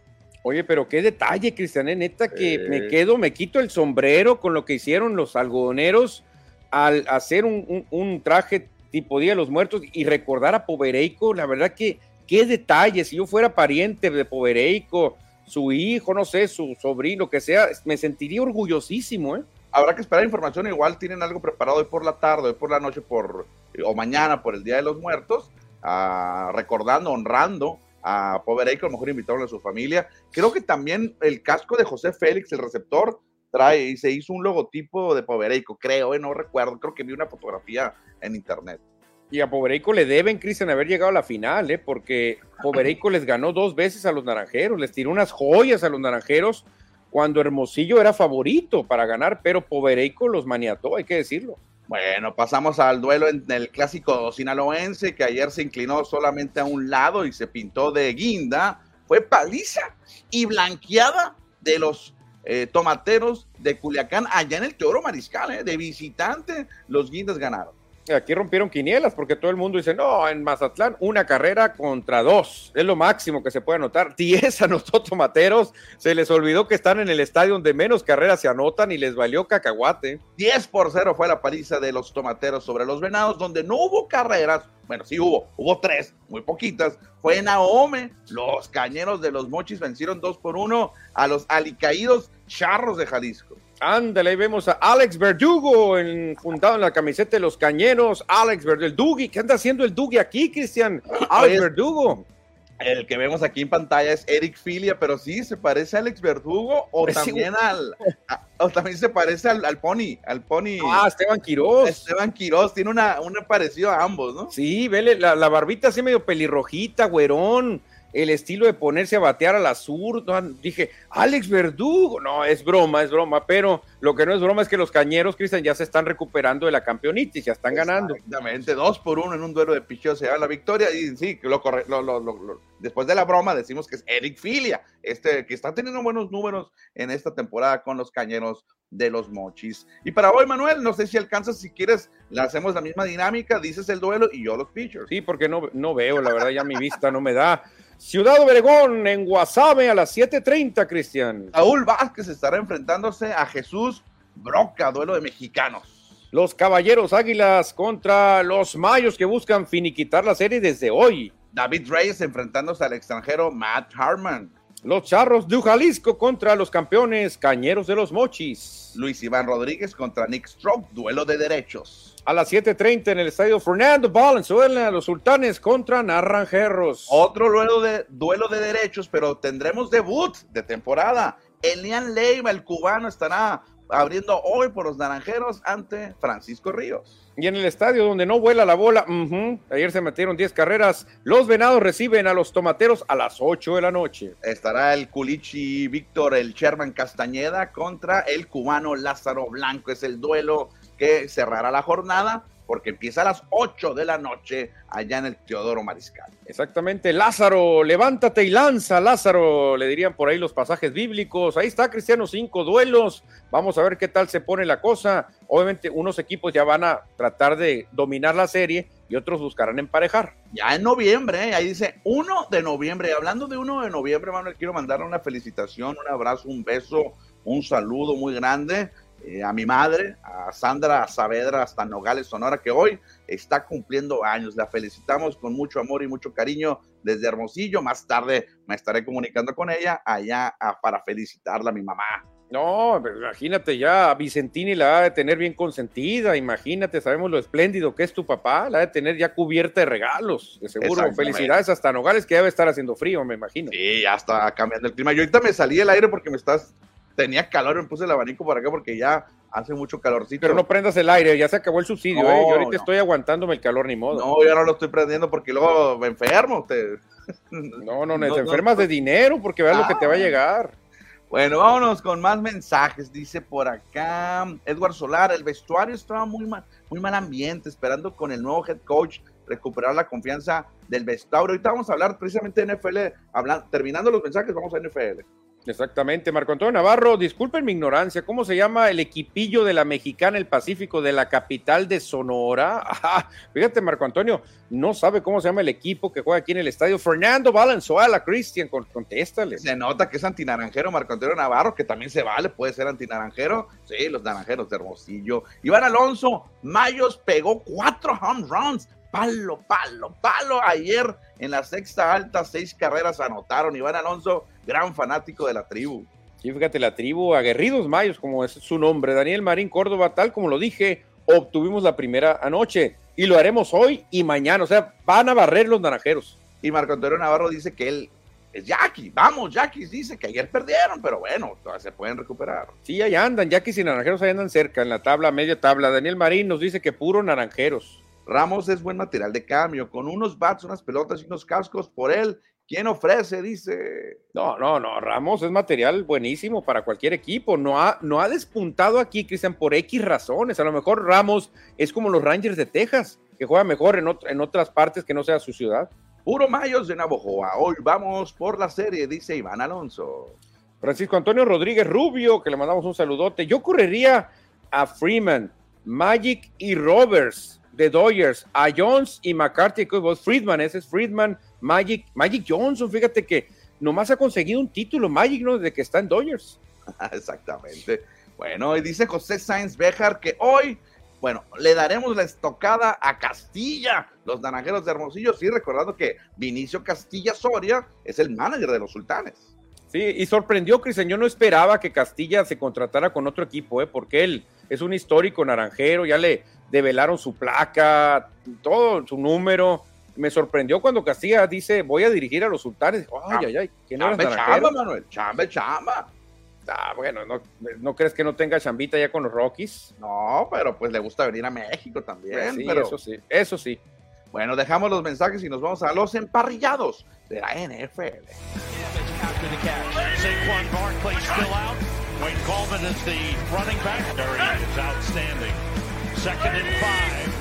Oye, pero qué detalle, Cristian, ¿eh? neta que me quedo, me quito el sombrero con lo que hicieron los algodoneros al hacer un, traje tipo Día de los Muertos y recordar a Povereico, la verdad que qué detalles, si yo fuera pariente de Povereico, su hijo, no sé, su sobrino, que sea, me sentiría orgullosísimo, ¿eh? Habrá que esperar información, igual tienen algo preparado hoy por la tarde, hoy por la noche, por, o mañana por el Día de los Muertos, uh, recordando, honrando a Povereico, a lo mejor invitaron a su familia. Creo que también el casco de José Félix, el receptor, trae y se hizo un logotipo de Povereico, creo, ¿eh? no recuerdo, creo que vi una fotografía en internet. Y a Povereico le deben, Cristian, haber llegado a la final, ¿eh? porque Povereico les ganó dos veces a los naranjeros, les tiró unas joyas a los naranjeros cuando Hermosillo era favorito para ganar, pero Povereico los maniató, hay que decirlo. Bueno, pasamos al duelo en el clásico sinaloense, que ayer se inclinó solamente a un lado y se pintó de guinda. Fue paliza y blanqueada de los eh, tomateros de Culiacán, allá en el Teoro Mariscal, eh, de visitante, los guindas ganaron. Aquí rompieron quinielas porque todo el mundo dice, no, en Mazatlán una carrera contra dos, es lo máximo que se puede anotar. Diez anotó Tomateros, se les olvidó que están en el estadio donde menos carreras se anotan y les valió cacahuate. 10 por 0 fue la paliza de los Tomateros sobre los Venados, donde no hubo carreras, bueno, sí hubo, hubo tres, muy poquitas. Fue en Ahome, los cañeros de los Mochis vencieron dos por uno a los alicaídos charros de Jalisco. Ándale, ahí vemos a Alex Verdugo en, juntado en la camiseta de los cañeros. Alex Verdugo, el Dugi, ¿qué anda haciendo el Dugi aquí, Cristian? Alex Verdugo. El que vemos aquí en pantalla es Eric Filia, pero sí se parece a Alex Verdugo o también al o también se parece al, Pony, al Pony. Ah, Esteban Quiroz. Esteban Quiroz tiene una, un parecido a ambos, ¿no? Sí, vele la, la barbita así medio pelirrojita, güerón el estilo de ponerse a batear al azur. Dije, Alex Verdugo. No, es broma, es broma, pero lo que no es broma es que los cañeros, Cristian, ya se están recuperando de la campeonitis, ya están ganando. Exactamente, dos por uno en un duelo de picheo se da la victoria. Y sí, lo, lo, después de la broma decimos que es Eric Filia, este que está teniendo buenos números en esta temporada con los cañeros de los mochis. Y para hoy, Manuel, no sé si alcanzas, si quieres, le hacemos la misma dinámica, dices el duelo y yo los pitchers. Sí, porque no, no veo, la verdad ya mi vista no me da. Ciudad Obregón en Guasave a las 7:30, Cristian. Saúl Vázquez estará enfrentándose a Jesús Broca, duelo de mexicanos. Los Caballeros Águilas contra los Mayos que buscan finiquitar la serie desde hoy. David Reyes enfrentándose al extranjero Matt Harman. Los Charros de Jalisco contra los campeones Cañeros de los Mochis. Luis Iván Rodríguez contra Nick Stroke, duelo de derechos a las 7:30 en el estadio Fernando Valenzuela, los sultanes contra Naranjeros. Otro duelo de, duelo de derechos, pero tendremos debut de temporada. Elian Leiva, el cubano, estará abriendo hoy por los Naranjeros ante Francisco Ríos. Y en el estadio donde no vuela la bola, ayer se metieron 10 carreras, los Venados reciben a los Tomateros a las 8 de la noche. Estará el Culichi Víctor, el Sherman Castañeda contra el cubano Lázaro Blanco. Es el duelo que cerrará la jornada porque empieza a las 8 de la noche allá en el Teodoro Mariscal. Exactamente, Lázaro, levántate y lanza, Lázaro, le dirían por ahí los pasajes bíblicos. Ahí está, Cristiano, cinco duelos. Vamos a ver qué tal se pone la cosa. Obviamente, unos equipos ya van a tratar de dominar la serie y otros buscarán emparejar. Ya en noviembre, ¿eh? ahí dice 1 de noviembre. Hablando de 1 de noviembre, Manuel, quiero mandarle una felicitación, un abrazo, un beso, un saludo muy grande eh, a mi madre, a Sandra Saavedra, hasta Nogales, Sonora, que hoy está cumpliendo años. La felicitamos con mucho amor y mucho cariño desde Hermosillo. Más tarde me estaré comunicando con ella allá para felicitarla a mi mamá. No, imagínate ya, a Vicentini la ha de tener bien consentida, imagínate, sabemos lo espléndido que es tu papá, la ha de tener ya cubierta de regalos, de seguro. Felicidades hasta Nogales, que debe estar haciendo frío, me imagino. Sí, ya está cambiando el clima. Yo ahorita me salí del aire porque me estás tenía calor, me puse el abanico para acá porque ya hace mucho calorcito. Pero no prendas el aire, ya se acabó el subsidio, ¿eh? Yo ahorita estoy aguantándome el calor, ni modo. No, ya no lo estoy prendiendo porque luego me enfermo. Usted. No, no, no, te enfermas de dinero porque veas lo que te va a ah. llegar. Bueno, vámonos con más mensajes. Dice por acá Edward Solar, el vestuario estaba muy mal, muy mal ambiente, esperando con el nuevo head coach recuperar la confianza del vestuario. Ahorita vamos a hablar precisamente de NFL, hablando, terminando los mensajes, vamos a NFL. Exactamente, Marco Antonio Navarro, disculpen mi ignorancia, ¿cómo se llama el equipillo de la Mexicana el Pacífico de la capital de Sonora? fíjate, Marco Antonio, no sabe cómo se llama el equipo que juega aquí en el estadio. Fernando Valenzuela, Cristian, contéstale. Se nota que es antinaranjero Marco Antonio Navarro, que también se vale, puede ser antinaranjero. Sí, los naranjeros de Hermosillo. Iván Alonso, Mayos pegó cuatro home runs palo, palo, palo. Ayer en la sexta alta, seis carreras anotaron. Iván Alonso, gran fanático de la tribu. Sí, fíjate, la tribu Aguerridos Mayos, como es su nombre. Daniel Marín Córdoba, tal como lo dije, obtuvimos la primera anoche y lo haremos hoy y mañana. O sea, van a barrer los naranjeros. Y Marco Antonio Navarro dice que él es Jackie. Vamos, Jackie dice que ayer perdieron, pero bueno, todavía se pueden recuperar. Sí, ahí andan. Jackie y naranjeros ahí andan cerca, en la tabla, media tabla. Daniel Marín nos dice que puro naranjeros. Ramos es buen material de cambio, con unos bats, unas pelotas y unos cascos por él. ¿Quién ofrece? Dice. No, no, no. Ramos es material buenísimo para cualquier equipo. No ha, no ha despuntado aquí, Cristian, por X razones. A lo mejor Ramos es como los Rangers de Texas, que juega mejor en, en otras partes que no sea su ciudad. Puro Mayos de Navojoa. Hoy vamos por la serie, dice Iván Alonso. Francisco Antonio Rodríguez Rubio, que le mandamos un saludote. Yo correría a Freeman, Magic y Roberts de Dodgers, a Jones y McCarthy. Friedman, ese es Friedman, Magic, Magic Johnson. Fíjate que nomás ha conseguido un título Magic, ¿no? Desde que está en Dodgers. Exactamente. Bueno, y dice José Sainz Bejar que hoy bueno, le daremos la estocada a Castilla, los naranjeros de Hermosillo. Sí, recordando que Vinicio Castilla Soria es el manager de los sultanes. Sí, y sorprendió, Cristian. Yo no esperaba que Castilla se contratara con otro equipo, ¿eh? porque él es un histórico naranjero, ya le develaron su placa, todo su número. Me sorprendió cuando Castilla dice, voy a dirigir a los sultanes. Ay, ay, ay, ¿quién era chamba, Manuel, chamba, chamba. Ah, bueno, ¿no, crees que no tenga chambita ya con los Rockies? No, pero pues le gusta venir a México también. Pues sí, pero... eso sí, eso sí. Bueno, dejamos los mensajes y nos vamos a los emparrillados de la NFL. Second and five.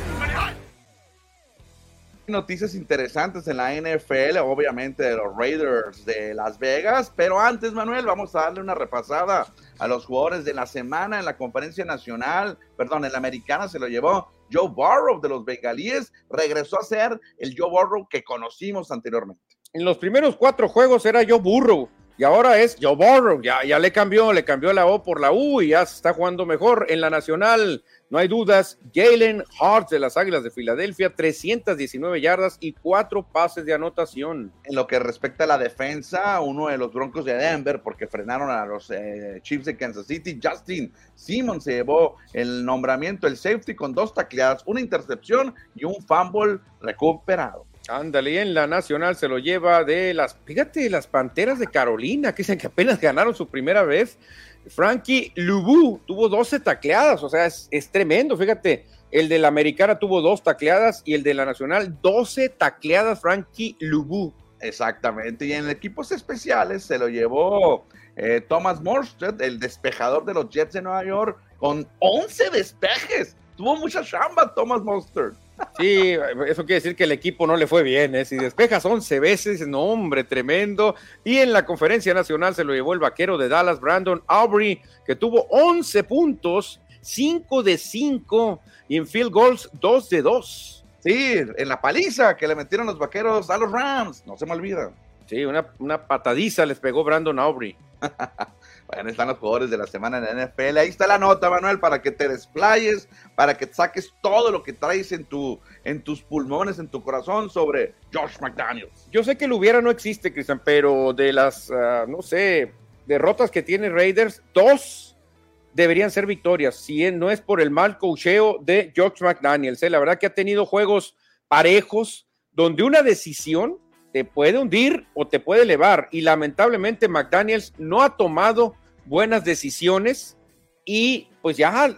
Noticias interesantes en la NFL, obviamente de los Raiders de Las Vegas, pero antes, Manuel, vamos a darle una repasada a los jugadores de la semana en la conferencia nacional, perdón, en la americana se lo llevó Joe Burrow de los Bengalíes, regresó a ser el Joe Burrow que conocimos anteriormente. En los primeros cuatro juegos era Joe Burrow, y ahora es Joe Burrow, ya, ya le cambió, le cambió la O por la U y ya está jugando mejor en la nacional. No hay dudas, Jalen Hart de las Águilas de Filadelfia, 319 yardas y cuatro pases de anotación. En lo que respecta a la defensa, uno de los Broncos de Denver, porque frenaron a los eh, Chiefs de Kansas City, Justin Simmons se llevó el nombramiento, el safety con dos tacleadas, una intercepción y un fumble recuperado. Ándale, en la nacional se lo lleva de las, fíjate, las Panteras de Carolina, que dicen que apenas ganaron su primera vez. Frankie Lubu tuvo 12 tacleadas, o sea, es, tremendo, fíjate. El de la americana tuvo dos tacleadas y el de la nacional 12 tacleadas, Frankie Lubu. Exactamente, y en equipos especiales se lo llevó eh, Thomas Morstead, el despejador de los Jets de Nueva York, con 11 despejes. Tuvo mucha chamba Thomas Morstead. Sí, eso quiere decir que el equipo no le fue bien. ¿eh? Si despejas 11 veces, no, hombre, tremendo. Y en la conferencia nacional se lo llevó el vaquero de Dallas, Brandon Aubrey, que tuvo 11 puntos, 5 de 5, y en field goals 2 de 2. Sí, en la paliza que le metieron los vaqueros a los Rams, no se me olvida. Sí, una, una patadiza les pegó Brandon Aubrey. Bueno, están los jugadores de la semana en la NFL. Ahí está la nota, Manuel, para que te desplayes, para que saques todo lo que traes en, tu, en tus pulmones, en tu corazón sobre Josh McDaniels. Yo sé que el hubiera no existe, Cristian, pero de las, ah, no sé, derrotas que tiene Raiders, dos deberían ser victorias, si no es por el mal cocheo de Josh McDaniels. ¿eh? La verdad que ha tenido juegos parejos donde una decisión te puede hundir o te puede elevar. Y lamentablemente McDaniels no ha tomado buenas decisiones y pues ya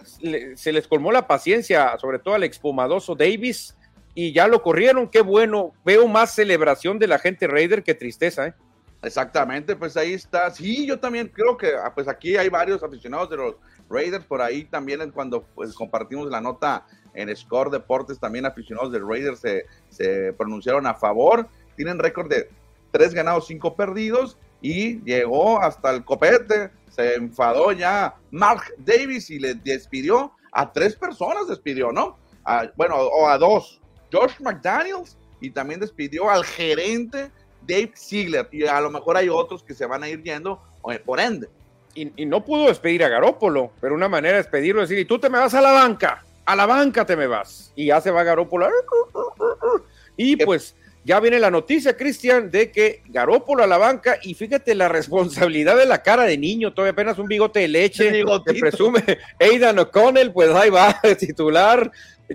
se les colmó la paciencia, sobre todo al expomadoso Davis, y ya lo corrieron. Qué bueno, veo más celebración de la gente Raider que tristeza, ¿eh? Exactamente, pues ahí está. Sí, yo también creo que ah, pues aquí hay varios aficionados de los Raiders, por ahí también cuando pues, compartimos la nota en Score Deportes, también aficionados de Raiders se pronunciaron a favor tienen récord de tres ganados, cinco perdidos y llegó hasta el copete. Se enfadó ya Mark Davis y le despidió a tres personas, despidió, ¿no? bueno, o a dos. Josh McDaniels y también despidió al gerente Dave Ziegler. Y a lo mejor hay otros que se van a ir yendo por ende. Y, no pudo despedir a Garópolo, pero una manera de despedirlo es decir, y tú te me vas a la banca. a la banca te me vas. Y ya se va Garópolo. Y pues ya viene la noticia, Cristian, de que Garópolo a la banca y fíjate la responsabilidad de la cara de niño, todavía apenas un bigote de leche, que presume Aidan O'Connell, pues ahí va, titular.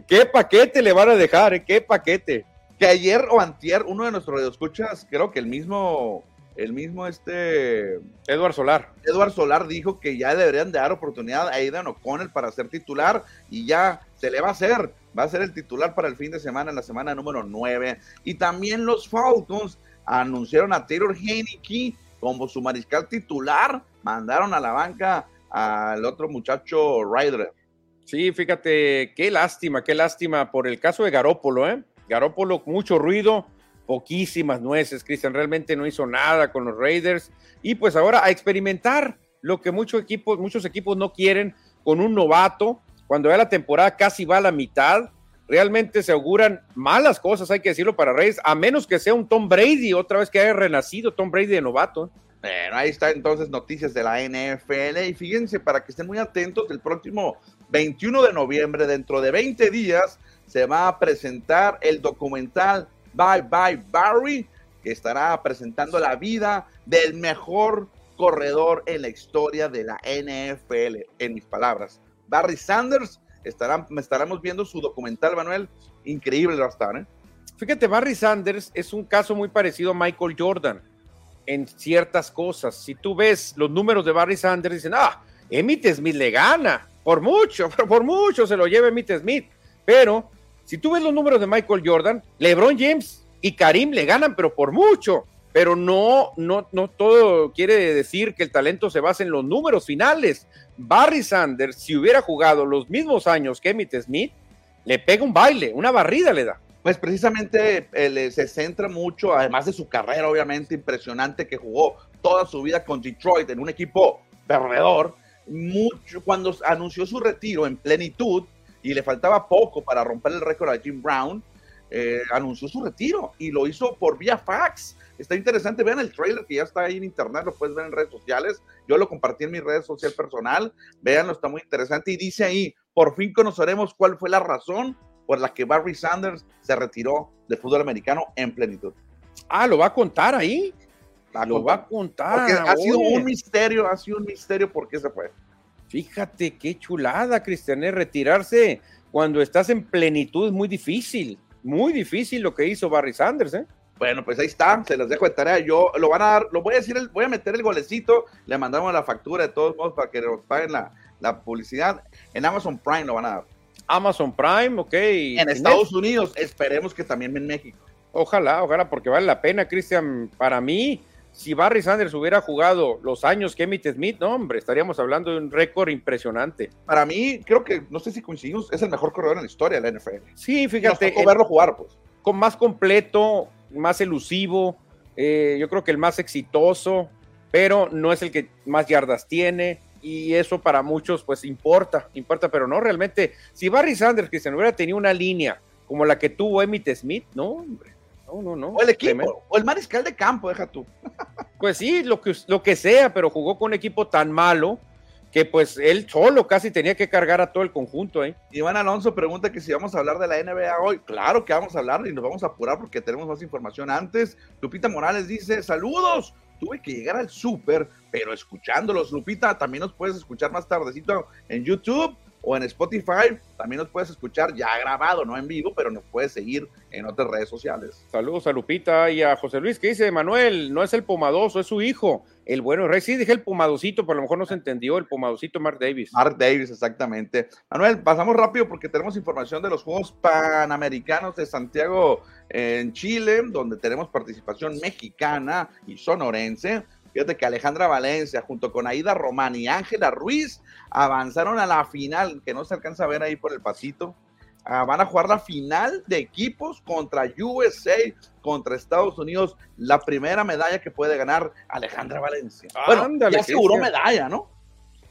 ¿Qué paquete le van a dejar? ¿Qué paquete? Que ayer o antier, uno de nuestros escuchas, creo que el mismo el mismo este Edward Solar. Edward Solar dijo que ya deberían de dar oportunidad a Aidan O'Connell para ser titular y ya se le va a hacer. Va a ser el titular para el fin de semana, en la semana número 9. Y también los Falcons anunciaron a Taylor Heineke como su mariscal titular. Mandaron a la banca al otro muchacho Ryder. Sí, fíjate, qué lástima, qué lástima por el caso de Garópolo, ¿eh? Garópolo, mucho ruido poquísimas nueces, Cristian, realmente no hizo nada con los Raiders. Y pues ahora a experimentar lo que muchos equipos, muchos equipos no quieren con un novato, cuando ya la temporada casi va a la mitad, realmente se auguran malas cosas, hay que decirlo para Raiders, a menos que sea un Tom Brady, otra vez que haya renacido Tom Brady de novato. Bueno, ahí está entonces noticias de la NFL y fíjense para que estén muy atentos, el próximo 21 de noviembre, dentro de 20 días, se va a presentar el documental Bye Bye Barry, que estará presentando la vida del mejor corredor en la historia de la NFL, en mis palabras. Barry Sanders, estarán, estaremos viendo su documental, Manuel, increíble va a estar, ¿eh? Fíjate, Barry Sanders es un caso muy parecido a Michael Jordan en ciertas cosas. Si tú ves los números de Barry Sanders, dicen, ah, Emmitt Smith le gana, por mucho, por mucho se lo lleva Emmitt Smith, pero si tú ves los números de Michael Jordan, LeBron James y Karim le ganan, pero por mucho. Pero no, no, no todo quiere decir que el talento se basa en los números finales. Barry Sanders, si hubiera jugado los mismos años que Emmitt Smith, le pega un baile, una barrida le da. Pues precisamente se centra mucho, además de su carrera obviamente impresionante que jugó toda su vida con Detroit en un equipo perdedor, mucho cuando anunció su retiro en plenitud, y le faltaba poco para romper el récord a Jim Brown, eh, anunció su retiro y lo hizo por vía fax. Está interesante, vean el trailer que ya está ahí en internet, lo puedes ver en redes sociales. Yo lo compartí en mi red social personal, véanlo, está muy interesante. Y dice ahí, por fin conoceremos cuál fue la razón por la que Barry Sanders se retiró del fútbol americano en plenitud. Ah, lo va a contar ahí. lo va a contar. Porque ha sido un misterio, ha sido un misterio por qué se fue. Fíjate qué chulada, Cristian, retirarse cuando estás en plenitud es muy difícil, muy difícil lo que hizo Barry Sanders, ¿eh? Bueno, pues ahí está, se las dejo de tarea. Yo lo van a dar, lo voy a decir, voy a meter el golecito, le mandamos la factura de todos modos para que nos paguen la, la publicidad. En Amazon Prime lo van a dar. Amazon Prime, ok. En Estados Unidos, esperemos que también en México. Ojalá, ojalá, porque vale la pena, Cristian. Para mí, si Barry Sanders hubiera jugado los años que Emmitt Smith, no, hombre, estaríamos hablando de un récord impresionante. Para mí, creo que, no sé si coincidimos, es el mejor corredor en la historia de la NFL. Sí, fíjate. Nos verlo jugar, pues. Con más completo, más elusivo, eh, yo creo que el más exitoso, pero no es el que más yardas tiene. Y eso para muchos, pues importa, importa, pero no realmente. Si Barry Sanders, que se hubiera tenido una línea como la que tuvo Emmitt Smith, no, hombre no, no, O el equipo, o el mariscal de campo, deja tú. Pues sí, lo que, lo que sea, pero jugó con un equipo tan malo que pues él solo casi tenía que cargar a todo el conjunto ahí. Iván Alonso pregunta que si vamos a hablar de la NBA hoy. Claro que vamos a hablar y nos vamos a apurar porque tenemos más información antes. Lupita Morales dice, saludos, tuve que llegar al súper, pero escuchándolos. Lupita, también nos puedes escuchar más tardecito en YouTube o en Spotify. También nos puedes escuchar ya grabado, no en vivo, pero nos puedes seguir en otras redes sociales. Saludos a Lupita y a José Luis, que dice, Manuel, no es el pomadoso, es su hijo, el bueno rey. Sí, dije el pomadosito, pero a lo mejor no se entendió, el pomadosito Mark Davis. Mark Davis, exactamente. Manuel, pasamos rápido porque tenemos información de los Juegos Panamericanos de Santiago en Chile, donde tenemos participación mexicana y sonorense. Fíjate que Alejandra Valencia, junto con Aida Román y Ángela Ruiz, avanzaron a la final, que no se alcanza a ver ahí por el pasito. Ah, van a jugar la final de equipos contra USA, contra Estados Unidos, la primera medalla que puede ganar Alejandra Valencia. bueno, ya aseguró medalla, ¿no?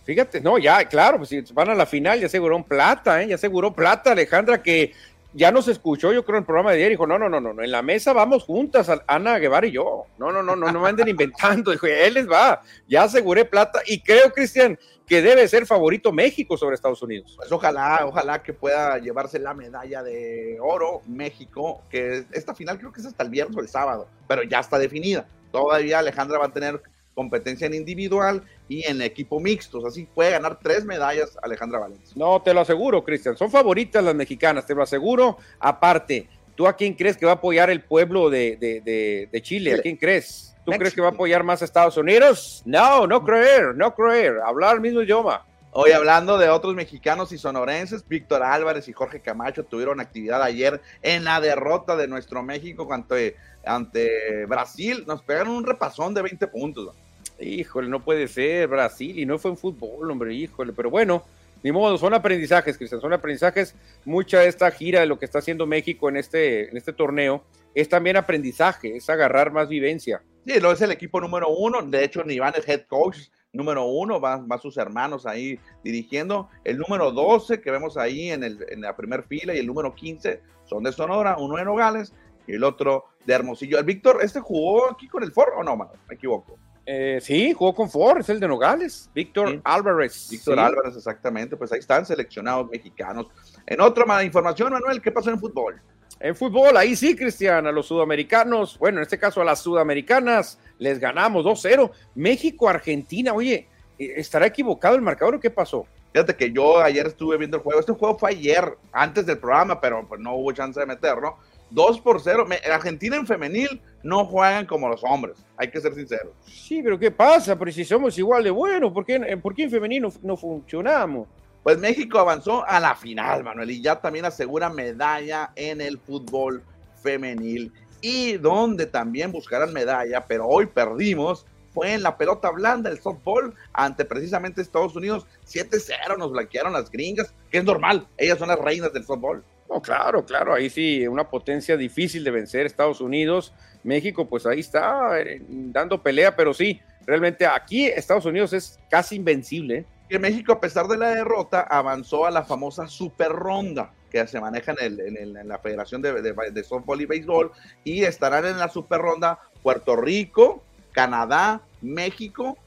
Fíjate, no, ya, claro, pues si van a la final, ya aseguró plata, ¿eh? ya aseguró plata Alejandra, que ya nos escuchó, yo creo, en el programa de ayer, dijo, no, no, no, no, en la mesa vamos juntas, Ana Guevara y yo. No, no, no, no, no me anden inventando. Dijo, él les va, ya aseguré plata y creo, Cristian, que debe ser favorito México sobre Estados Unidos. Pues ojalá, ojalá que pueda llevarse la medalla de oro México, que esta final creo que es hasta el viernes o el sábado, pero ya está definida. Todavía Alejandra va a tener competencia en individual y en equipo mixtos. Así puede ganar tres medallas Alejandra Valencia. No, te lo aseguro, Cristian. Son favoritas las mexicanas, te lo aseguro. Aparte, ¿tú a quién crees que va a apoyar el pueblo de, de, de, Chile? ¿A quién crees? ¿Tú crees que va a apoyar más a Estados Unidos? No, no creer, no creer. Hablar el mismo idioma. Hoy hablando de otros mexicanos y sonorenses, Víctor Álvarez y Jorge Camacho tuvieron actividad ayer en la derrota de nuestro México ante, ante Brasil. Nos pegaron un repasón de 20 puntos. Híjole, no puede ser Brasil y no fue en fútbol, hombre, híjole, pero bueno, ni modo, son aprendizajes, Cristian, son aprendizajes. Mucha de esta gira de lo que está haciendo México en este, en este torneo es también aprendizaje, es agarrar más vivencia. Sí, lo es el equipo número uno, de hecho, Iván es head coach, número uno, van, sus hermanos ahí dirigiendo. El número 12 que vemos ahí en, el, en la primera fila y el número 15 son de Sonora, uno de Nogales y el otro de Hermosillo. El Víctor, ¿este jugó aquí con el Foro o no, me equivoco? Eh, sí, jugó con Ford, es el de Nogales, Víctor Álvarez. Víctor Álvarez, exactamente, pues ahí están seleccionados mexicanos. En otra mala información, Manuel, ¿qué pasó en fútbol? En fútbol, ahí sí, Cristian, a los sudamericanos, bueno, en este caso a las sudamericanas, les ganamos 2-0. México, Argentina, oye, eh, ¿estará equivocado el marcador o qué pasó? Fíjate que yo ayer estuve viendo el juego. Este juego fue ayer, antes del programa, pero pues no hubo chance de meterlo. 2 por 0. Argentina en femenil no juegan como los hombres, hay que ser sinceros. Sí, pero ¿qué pasa? Pero si somos igual de buenos, ¿por qué, ¿por qué en femenino no funcionamos? Pues México avanzó a la final, Manuel, y ya también asegura medalla en el fútbol femenil. Y donde también buscarán medalla, pero hoy perdimos, fue en la pelota blanda, el softball, ante precisamente Estados Unidos. 7-0 nos blanquearon las gringas, que es normal, ellas son las reinas del softball. No, claro, claro, ahí sí, una potencia difícil de vencer Estados Unidos. México, pues ahí está eh, dando pelea, pero sí, realmente aquí Estados Unidos es casi invencible. Que México, a pesar de la derrota, avanzó a la famosa super ronda que se maneja en, la Federación de, de, Softball y Béisbol, y estarán en la super ronda Puerto Rico, Canadá, México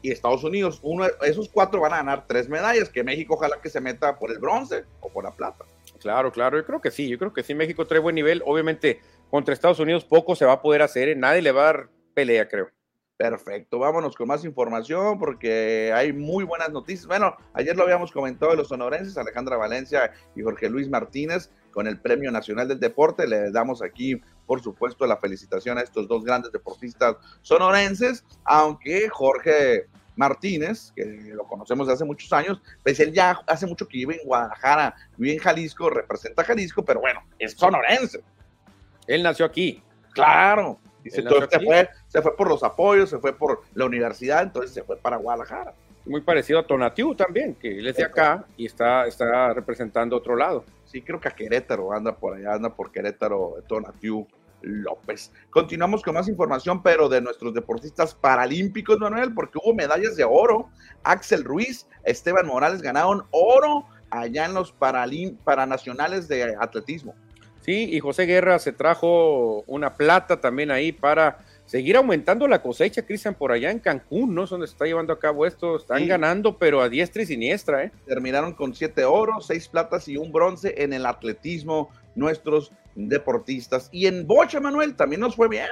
y Estados Unidos. Uno, esos cuatro van a ganar tres medallas, que México ojalá que se meta por el bronce o por la plata. Claro, claro, yo creo que sí, yo creo que sí, México trae buen nivel, obviamente contra Estados Unidos poco se va a poder hacer, ¿eh? nadie le va a dar pelea, creo. Perfecto, vámonos con más información porque hay muy buenas noticias. Bueno, ayer lo habíamos comentado de los sonorenses, Alejandra Valencia y Jorge Luis Martínez con el Premio Nacional del Deporte. Le damos aquí, por supuesto, la felicitación a estos dos grandes deportistas sonorenses, aunque Jorge Martínez, que lo conocemos de hace muchos años, pues él ya hace mucho que vive en Guadalajara, vive en Jalisco, representa a Jalisco, pero bueno, es sonorense. Él nació aquí. Claro. Y se, fue, se fue por los apoyos, se fue por la universidad, entonces se fue para Guadalajara. Muy parecido a Tonatiu también, que él es de acá y está, está representando otro lado. Sí, creo que a Querétaro anda por allá, anda por Querétaro Tonatiu. López. Continuamos con más información, pero de nuestros deportistas paralímpicos, Manuel, porque hubo medallas de oro. Axel Ruiz, Esteban Morales ganaron oro allá en los paranacionales de atletismo. Sí, y José Guerra se trajo una plata también ahí para seguir aumentando la cosecha, Cristian, por allá en Cancún, ¿no? Es donde se está llevando a cabo esto. Están ganando, pero a diestra y siniestra, ¿eh? Terminaron con siete oros, seis platas y un bronce en el atletismo nuestros deportistas. Y en Bocha, Manuel, también nos fue bien.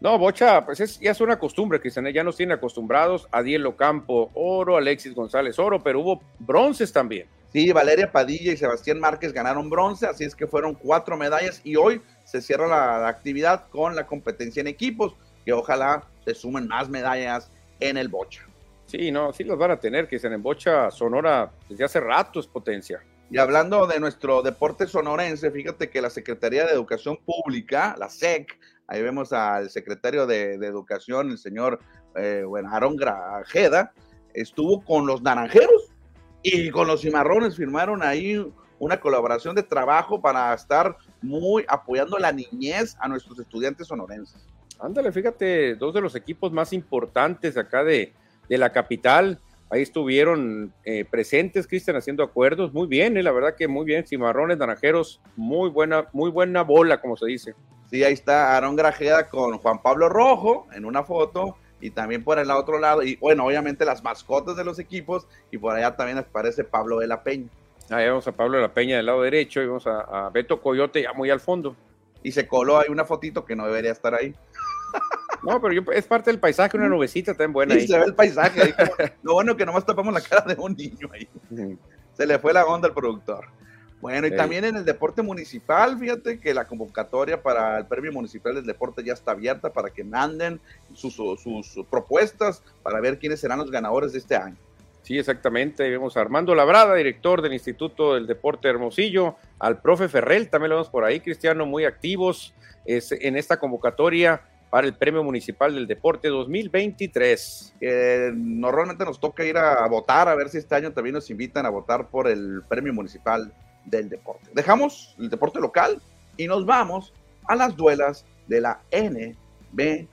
No, Bocha, pues es, ya es una costumbre, Cristian, ya nos tiene acostumbrados a Dielo Campo, oro, Alexis González, oro, pero hubo bronces también. Sí, Valeria Padilla y Sebastián Márquez ganaron bronce, así es que fueron cuatro medallas y hoy se cierra la, actividad con la competencia en equipos, que ojalá se sumen más medallas en el Bocha. Sí, no, sí los van a tener, que en Bocha Sonora desde hace rato es potencia. Y hablando de nuestro deporte sonorense, fíjate que la Secretaría de Educación Pública, la SEC, ahí vemos al secretario de, Educación, el señor eh, bueno, Aaron Grajeda, estuvo con los naranjeros y con los cimarrones firmaron ahí una colaboración de trabajo para estar muy apoyando la niñez a nuestros estudiantes sonorenses. Ándale, fíjate, dos de los equipos más importantes acá de, de la capital ahí estuvieron eh, presentes, Cristian, haciendo acuerdos, muy bien, eh, la verdad que muy bien, cimarrones, naranjeros, muy buena, muy buena bola, como se dice. Sí, ahí está Aaron Grajeda con Juan Pablo Rojo en una foto y también por el otro lado, y bueno, obviamente las mascotas de los equipos, y por allá también aparece Pablo de la Peña. Ahí vamos a Pablo de la Peña del lado derecho y vamos a, Beto Coyote ya muy al fondo. Y se coló ahí una fotito que no debería estar ahí. No, pero es parte del paisaje, una nubecita tan buena ahí. se ve el paisaje ahí. lo bueno que nomás tapamos la cara de un niño ahí. Se le fue la onda al productor. Bueno, y también en el deporte municipal, fíjate que la convocatoria para el Premio Municipal del Deporte ya está abierta para que manden sus, propuestas para ver quiénes serán los ganadores de este año. Sí, exactamente. Vemos a Armando Labrada, director del Instituto del Deporte Hermosillo, al profe Ferrell, también lo vemos por ahí, Cristiano, muy activos en esta convocatoria para el Premio Municipal del Deporte 2023. normalmente nos toca ir a votar, a ver si este año también nos invitan a votar por el Premio Municipal del deporte. Dejamos el deporte local y nos vamos a las duelas de la NBA.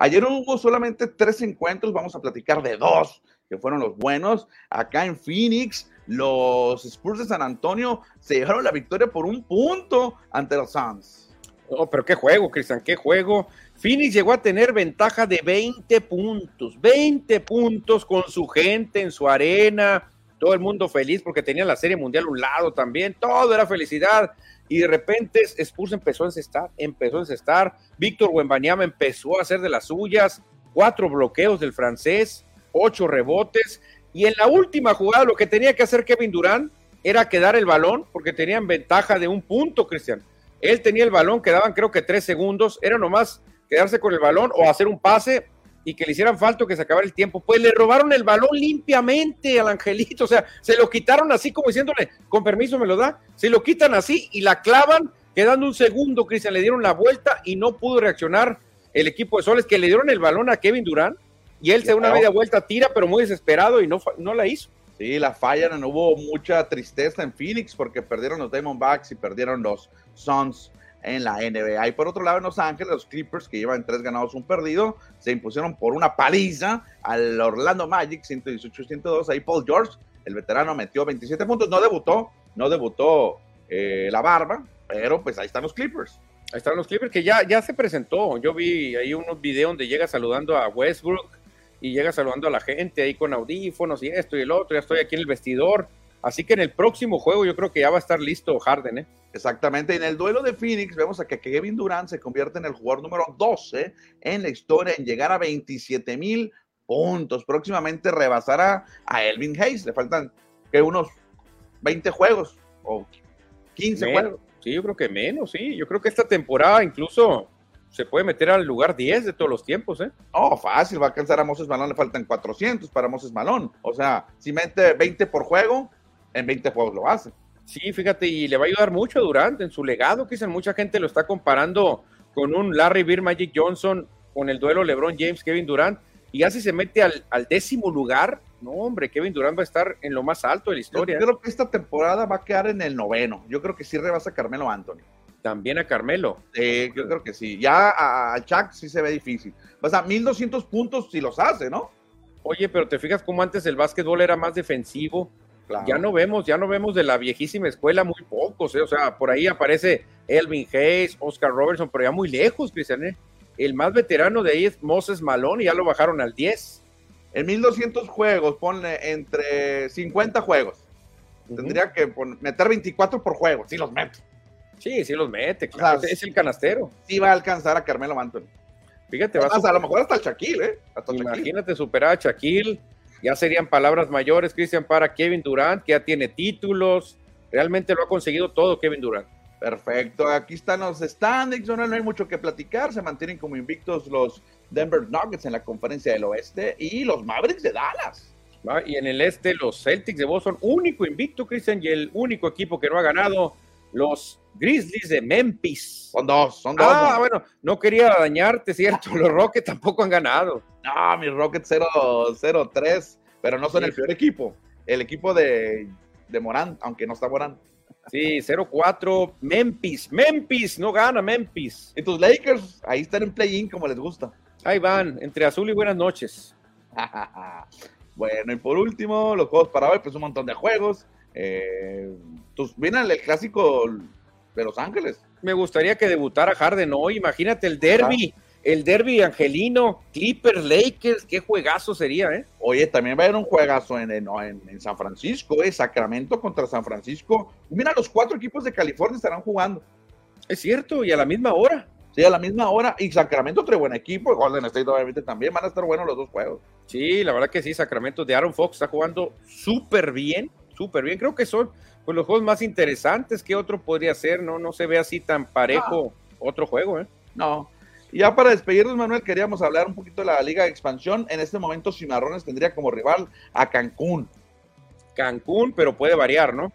Ayer hubo solamente tres encuentros, vamos a platicar de dos, que fueron los buenos. Acá en Phoenix, los Spurs de San Antonio se llevaron la victoria por un punto ante los Suns. Oh, pero qué juego, Cristian, qué juego. Phoenix llegó a tener ventaja de 20 puntos, 20 puntos con su gente en su arena, todo el mundo feliz porque tenía la Serie Mundial a un lado también, todo era felicidad. Y de repente Spurs empezó a encestar, empezó a encestar. Víctor Wembanyama empezó a hacer de las suyas, cuatro bloqueos del francés, ocho rebotes. Y en la última jugada lo que tenía que hacer Kevin Durant era quedar el balón porque tenían ventaja de un punto, Cristian. Él tenía el balón, quedaban creo que tres segundos, era nomás quedarse con el balón o hacer un pase y que le hicieran falta que se acabara el tiempo. Pues le robaron el balón limpiamente al Angelito, o sea, se lo quitaron así como diciéndole, con permiso me lo da, se lo quitan así y la clavan, quedando un segundo, Cristian, le dieron la vuelta y no pudo reaccionar el equipo de Soles, que le dieron el balón a Kevin Durán y él se da una media vuelta, tira, pero muy desesperado y no, no la hizo. Sí, la fallan, hubo mucha tristeza en Phoenix porque perdieron los Diamondbacks y perdieron los Suns en la NBA. Y por otro lado, en Los Ángeles, los Clippers, que llevan tres ganados, un perdido, se impusieron por una paliza al Orlando Magic, 118-102. Ahí Paul George, el veterano, metió 27 puntos. No debutó, no debutó eh, la barba, pero pues ahí están los Clippers. Ahí están los Clippers que ya, ya se presentó. Yo vi ahí unos videos donde llega saludando a Westbrook y llega saludando a la gente ahí con audífonos y esto y el otro. Ya estoy aquí en el vestidor. Así que en el próximo juego yo creo que ya va a estar listo Harden, ¿eh? Exactamente. En el duelo de Phoenix vemos a que Kevin Durant se convierte en el jugador número 12 en la historia en llegar a 27 mil puntos. Próximamente rebasará a Elvin Hayes. Le faltan que unos 20 juegos o 15 juegos. Sí, yo creo que menos, sí. Yo creo que esta temporada incluso se puede meter al lugar 10 de todos los tiempos, ¿eh? Oh, fácil, va a alcanzar a Moses Malón, le faltan 400 para Moses Malón. O sea, si mete 20 por juego, en 20 juegos lo hace. Sí, fíjate, y le va a ayudar mucho a Durant en su legado, que mucha gente lo está comparando con un Larry Bird, Magic Johnson, con el duelo LeBron James, Kevin Durant, y así se mete al, décimo lugar, no hombre, Kevin Durant va a estar en lo más alto de la historia. Yo creo que esta temporada va a quedar en el noveno, yo creo que sí rebasa a Carmelo Anthony. También a Carmelo. Sí, yo creo que sí. Ya a, Chuck sí se ve difícil. O sea, 1200 puntos si los hace, ¿no? Oye, pero te fijas cómo antes el básquetbol era más defensivo, ya no vemos, ya no vemos de la viejísima escuela muy pocos, ¿eh? o sea, por ahí aparece Elvin Hayes, Oscar Robertson, pero ya muy lejos, Cristian. ¿eh? El más veterano de ahí es Moses Malone y ya lo bajaron al 10. En 1200 juegos, ponle entre 50 juegos. Tendría que meter 24 por juego, si los mete. Sí, sí los mete, claro. es el canastero. Sí va a alcanzar a Carmelo Anthony. Fíjate, vas a, a lo mejor hasta el Shaquille, ¿eh? Imagínate superar a Shaquille ya serían palabras mayores, Cristian, para Kevin Durant, que ya tiene títulos, realmente lo ha conseguido todo Kevin Durant. Perfecto, aquí están los standings, no, hay mucho que platicar, se mantienen como invictos los Denver Nuggets en la conferencia del oeste y los Mavericks de Dallas. Y en el este los Celtics de Boston, único invicto, Cristian, y el único equipo que no ha ganado, los Grizzlies de Memphis. Son dos, son dos. Ah, bueno, no quería dañarte, ¿cierto? Los Rockets tampoco han ganado. No, mis Rockets 0-3, pero no son el peor equipo. El equipo de, de Morán, aunque no está Morán. Sí, 0-4, Memphis, Memphis, no gana Memphis. Y tus Lakers, ahí están en play-in como les gusta. Ahí van, entre azul y buenas noches. bueno, y por último, los juegos para hoy, pues un montón de juegos. Eh, pues viene el clásico de Los Ángeles. Me gustaría que debutara Harden hoy, imagínate el derby. El derby angelino, Clippers, Lakers, qué juegazo sería, ¿eh? Oye, también va a haber un juegazo en, en, San Francisco, ¿eh? Sacramento contra San Francisco. Mira, los cuatro equipos de California estarán jugando. Es cierto, y a la misma hora. Sí, a la misma hora. Y Sacramento trae buen equipo, Golden State obviamente también. Van a estar buenos los dos juegos. Sí, la verdad que sí, Sacramento de Aaron Fox está jugando súper bien, súper bien. Creo que son pues, los juegos más interesantes que otro podría ser, ¿no? No se ve así tan parejo otro juego, ¿eh? No, y ya para despedirnos, Manuel, queríamos hablar un poquito de la Liga de Expansión. En este momento, Cimarrones tendría como rival a Cancún. Cancún, pero puede variar, ¿no?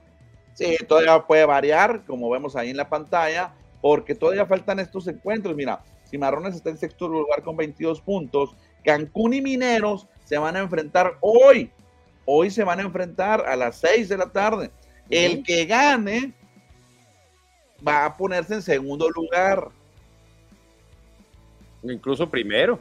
Sí, todavía puede variar, como vemos ahí en la pantalla, porque todavía faltan estos encuentros. Mira, Cimarrones está en sexto lugar con 22 puntos. Cancún y Mineros se van a enfrentar hoy. Hoy se van a enfrentar a las 6 de la tarde. El que gane va a ponerse en segundo lugar Incluso primero.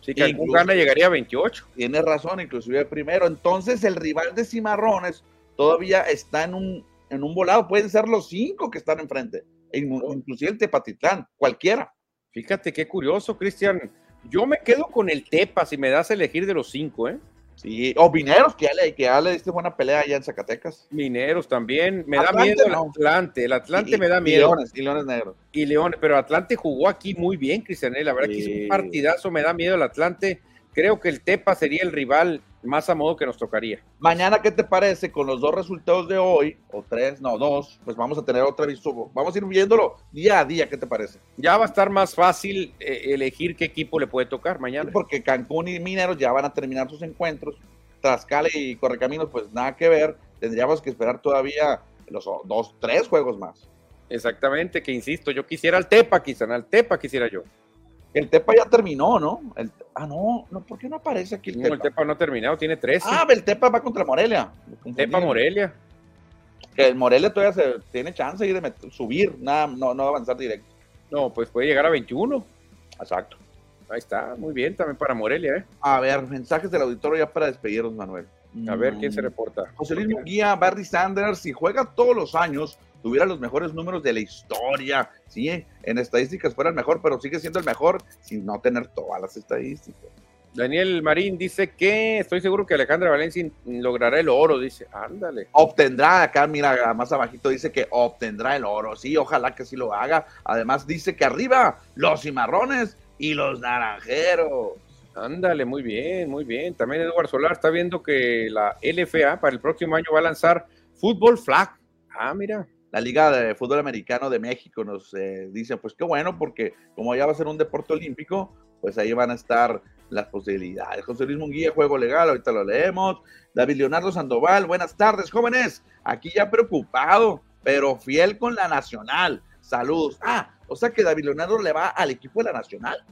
Si Cancún gana, llegaría a 28. Tiene razón, inclusive primero. Entonces, el rival de Cimarrones todavía está en un, en un volado. Pueden ser los cinco que están enfrente. Oh. inclusive el Tepatitlán, cualquiera. Fíjate qué curioso, Cristian. Yo me quedo con el Tepa si me das a elegir de los cinco, ¿eh? Sí, o Mineros, que ya le, que ya le diste buena pelea allá en Zacatecas. Mineros también. Me da miedo el Atlante. El Atlante me da miedo. Leones, y Leones Negros. Y Leones, pero Atlante jugó aquí muy bien, Cristian. La verdad que es un partidazo. Me da miedo el Atlante. Creo que el Tepa sería el rival más a modo que nos tocaría. Mañana, ¿qué te parece? Con los dos resultados de hoy, o tres, no, dos, pues vamos a tener otra visto. Vamos a ir viéndolo día a día, ¿qué te parece? Ya va a estar más fácil eh, elegir qué equipo le puede tocar mañana. porque Cancún y Mineros ya van a terminar sus encuentros. Tlaxcala y Correcaminos, pues nada que ver. Tendríamos que esperar todavía los dos, tres juegos más. Exactamente, que insisto, yo quisiera al Tepa, quizá, al Tepa quisiera yo. El Tepa ya terminó, ¿no? ah, no, no, ¿por qué no aparece aquí el no, El Tepa no ha terminado, tiene tres. Ah, el Tepa va contra Morelia. Tepa Morelia. El Morelia todavía se, tiene chance de subir, nada, no, no avanzar directo. No, pues puede llegar a 21. Exacto. Ahí está, muy bien, también para Morelia, ¿eh? A ver, mensajes del auditorio ya para despedirnos, Manuel. A ver, ¿quién se mm. reporta? José Luis Munguía, Barry Sanders, si juega todos los años, tuviera los mejores números de la historia. Sí, en estadísticas fuera el mejor, pero sigue siendo el mejor sin no tener todas las estadísticas. Daniel Marín dice que estoy seguro que Alejandra Valencia logrará el oro, dice, ándale. Obtendrá, acá mira, más abajito dice que obtendrá el oro, sí, ojalá que sí lo haga. Además dice que arriba los cimarrones y los naranjeros. Ándale, muy bien, muy bien. También Eduardo Solar está viendo que la LFA para el próximo año va a lanzar fútbol flag. Ah, mira la Liga de Fútbol Americano de México nos eh, dice, pues qué bueno, porque como ya va a ser un deporte olímpico, pues ahí van a estar las posibilidades. José Luis Munguía, juego legal, ahorita lo leemos. David Leonardo Sandoval, buenas tardes, jóvenes. Aquí ya preocupado, pero fiel con la Nacional. Saludos. Ah, o sea que David Leonardo le va al equipo de la Nacional.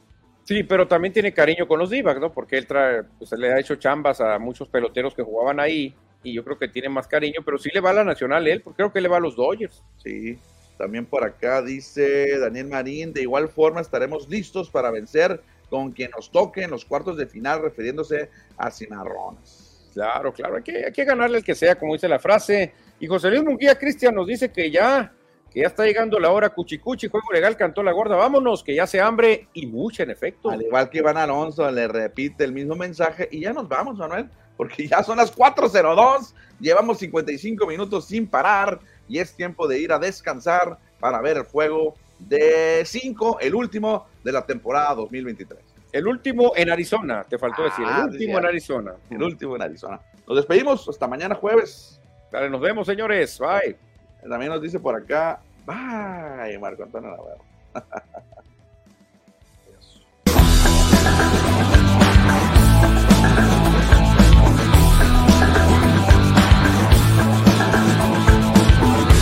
Sí, pero también tiene cariño con los Divac, ¿no? Porque él trae, pues, le ha hecho chambas a muchos peloteros que jugaban ahí y yo creo que tiene más cariño, pero sí le va a la Nacional él, porque creo que le va a los Dodgers. Sí, también por acá dice Daniel Marín, de igual forma estaremos listos para vencer con quien nos toque en los cuartos de final, refiriéndose a Cimarrones. Claro, claro, hay que, hay que ganarle el que sea, como dice la frase. Y José Luis Munguía Cristian nos dice que ya, que ya está llegando la hora cuchicuchi, juego legal, cantó la guarda, vámonos, que ya se hambre y mucha en efecto. Al igual que Iván Alonso, le repite el mismo mensaje y ya nos vamos, Manuel porque ya son las 4.02, llevamos 55 minutos sin parar y es tiempo de ir a descansar para ver el juego de 5, el último de la temporada 2023. El último en Arizona, te faltó decir, el ah, último en Arizona. El último en Arizona. Nos despedimos, hasta mañana jueves. Dale, nos vemos, señores. Bye. También nos dice por acá, bye, Marco Antonio Navarro.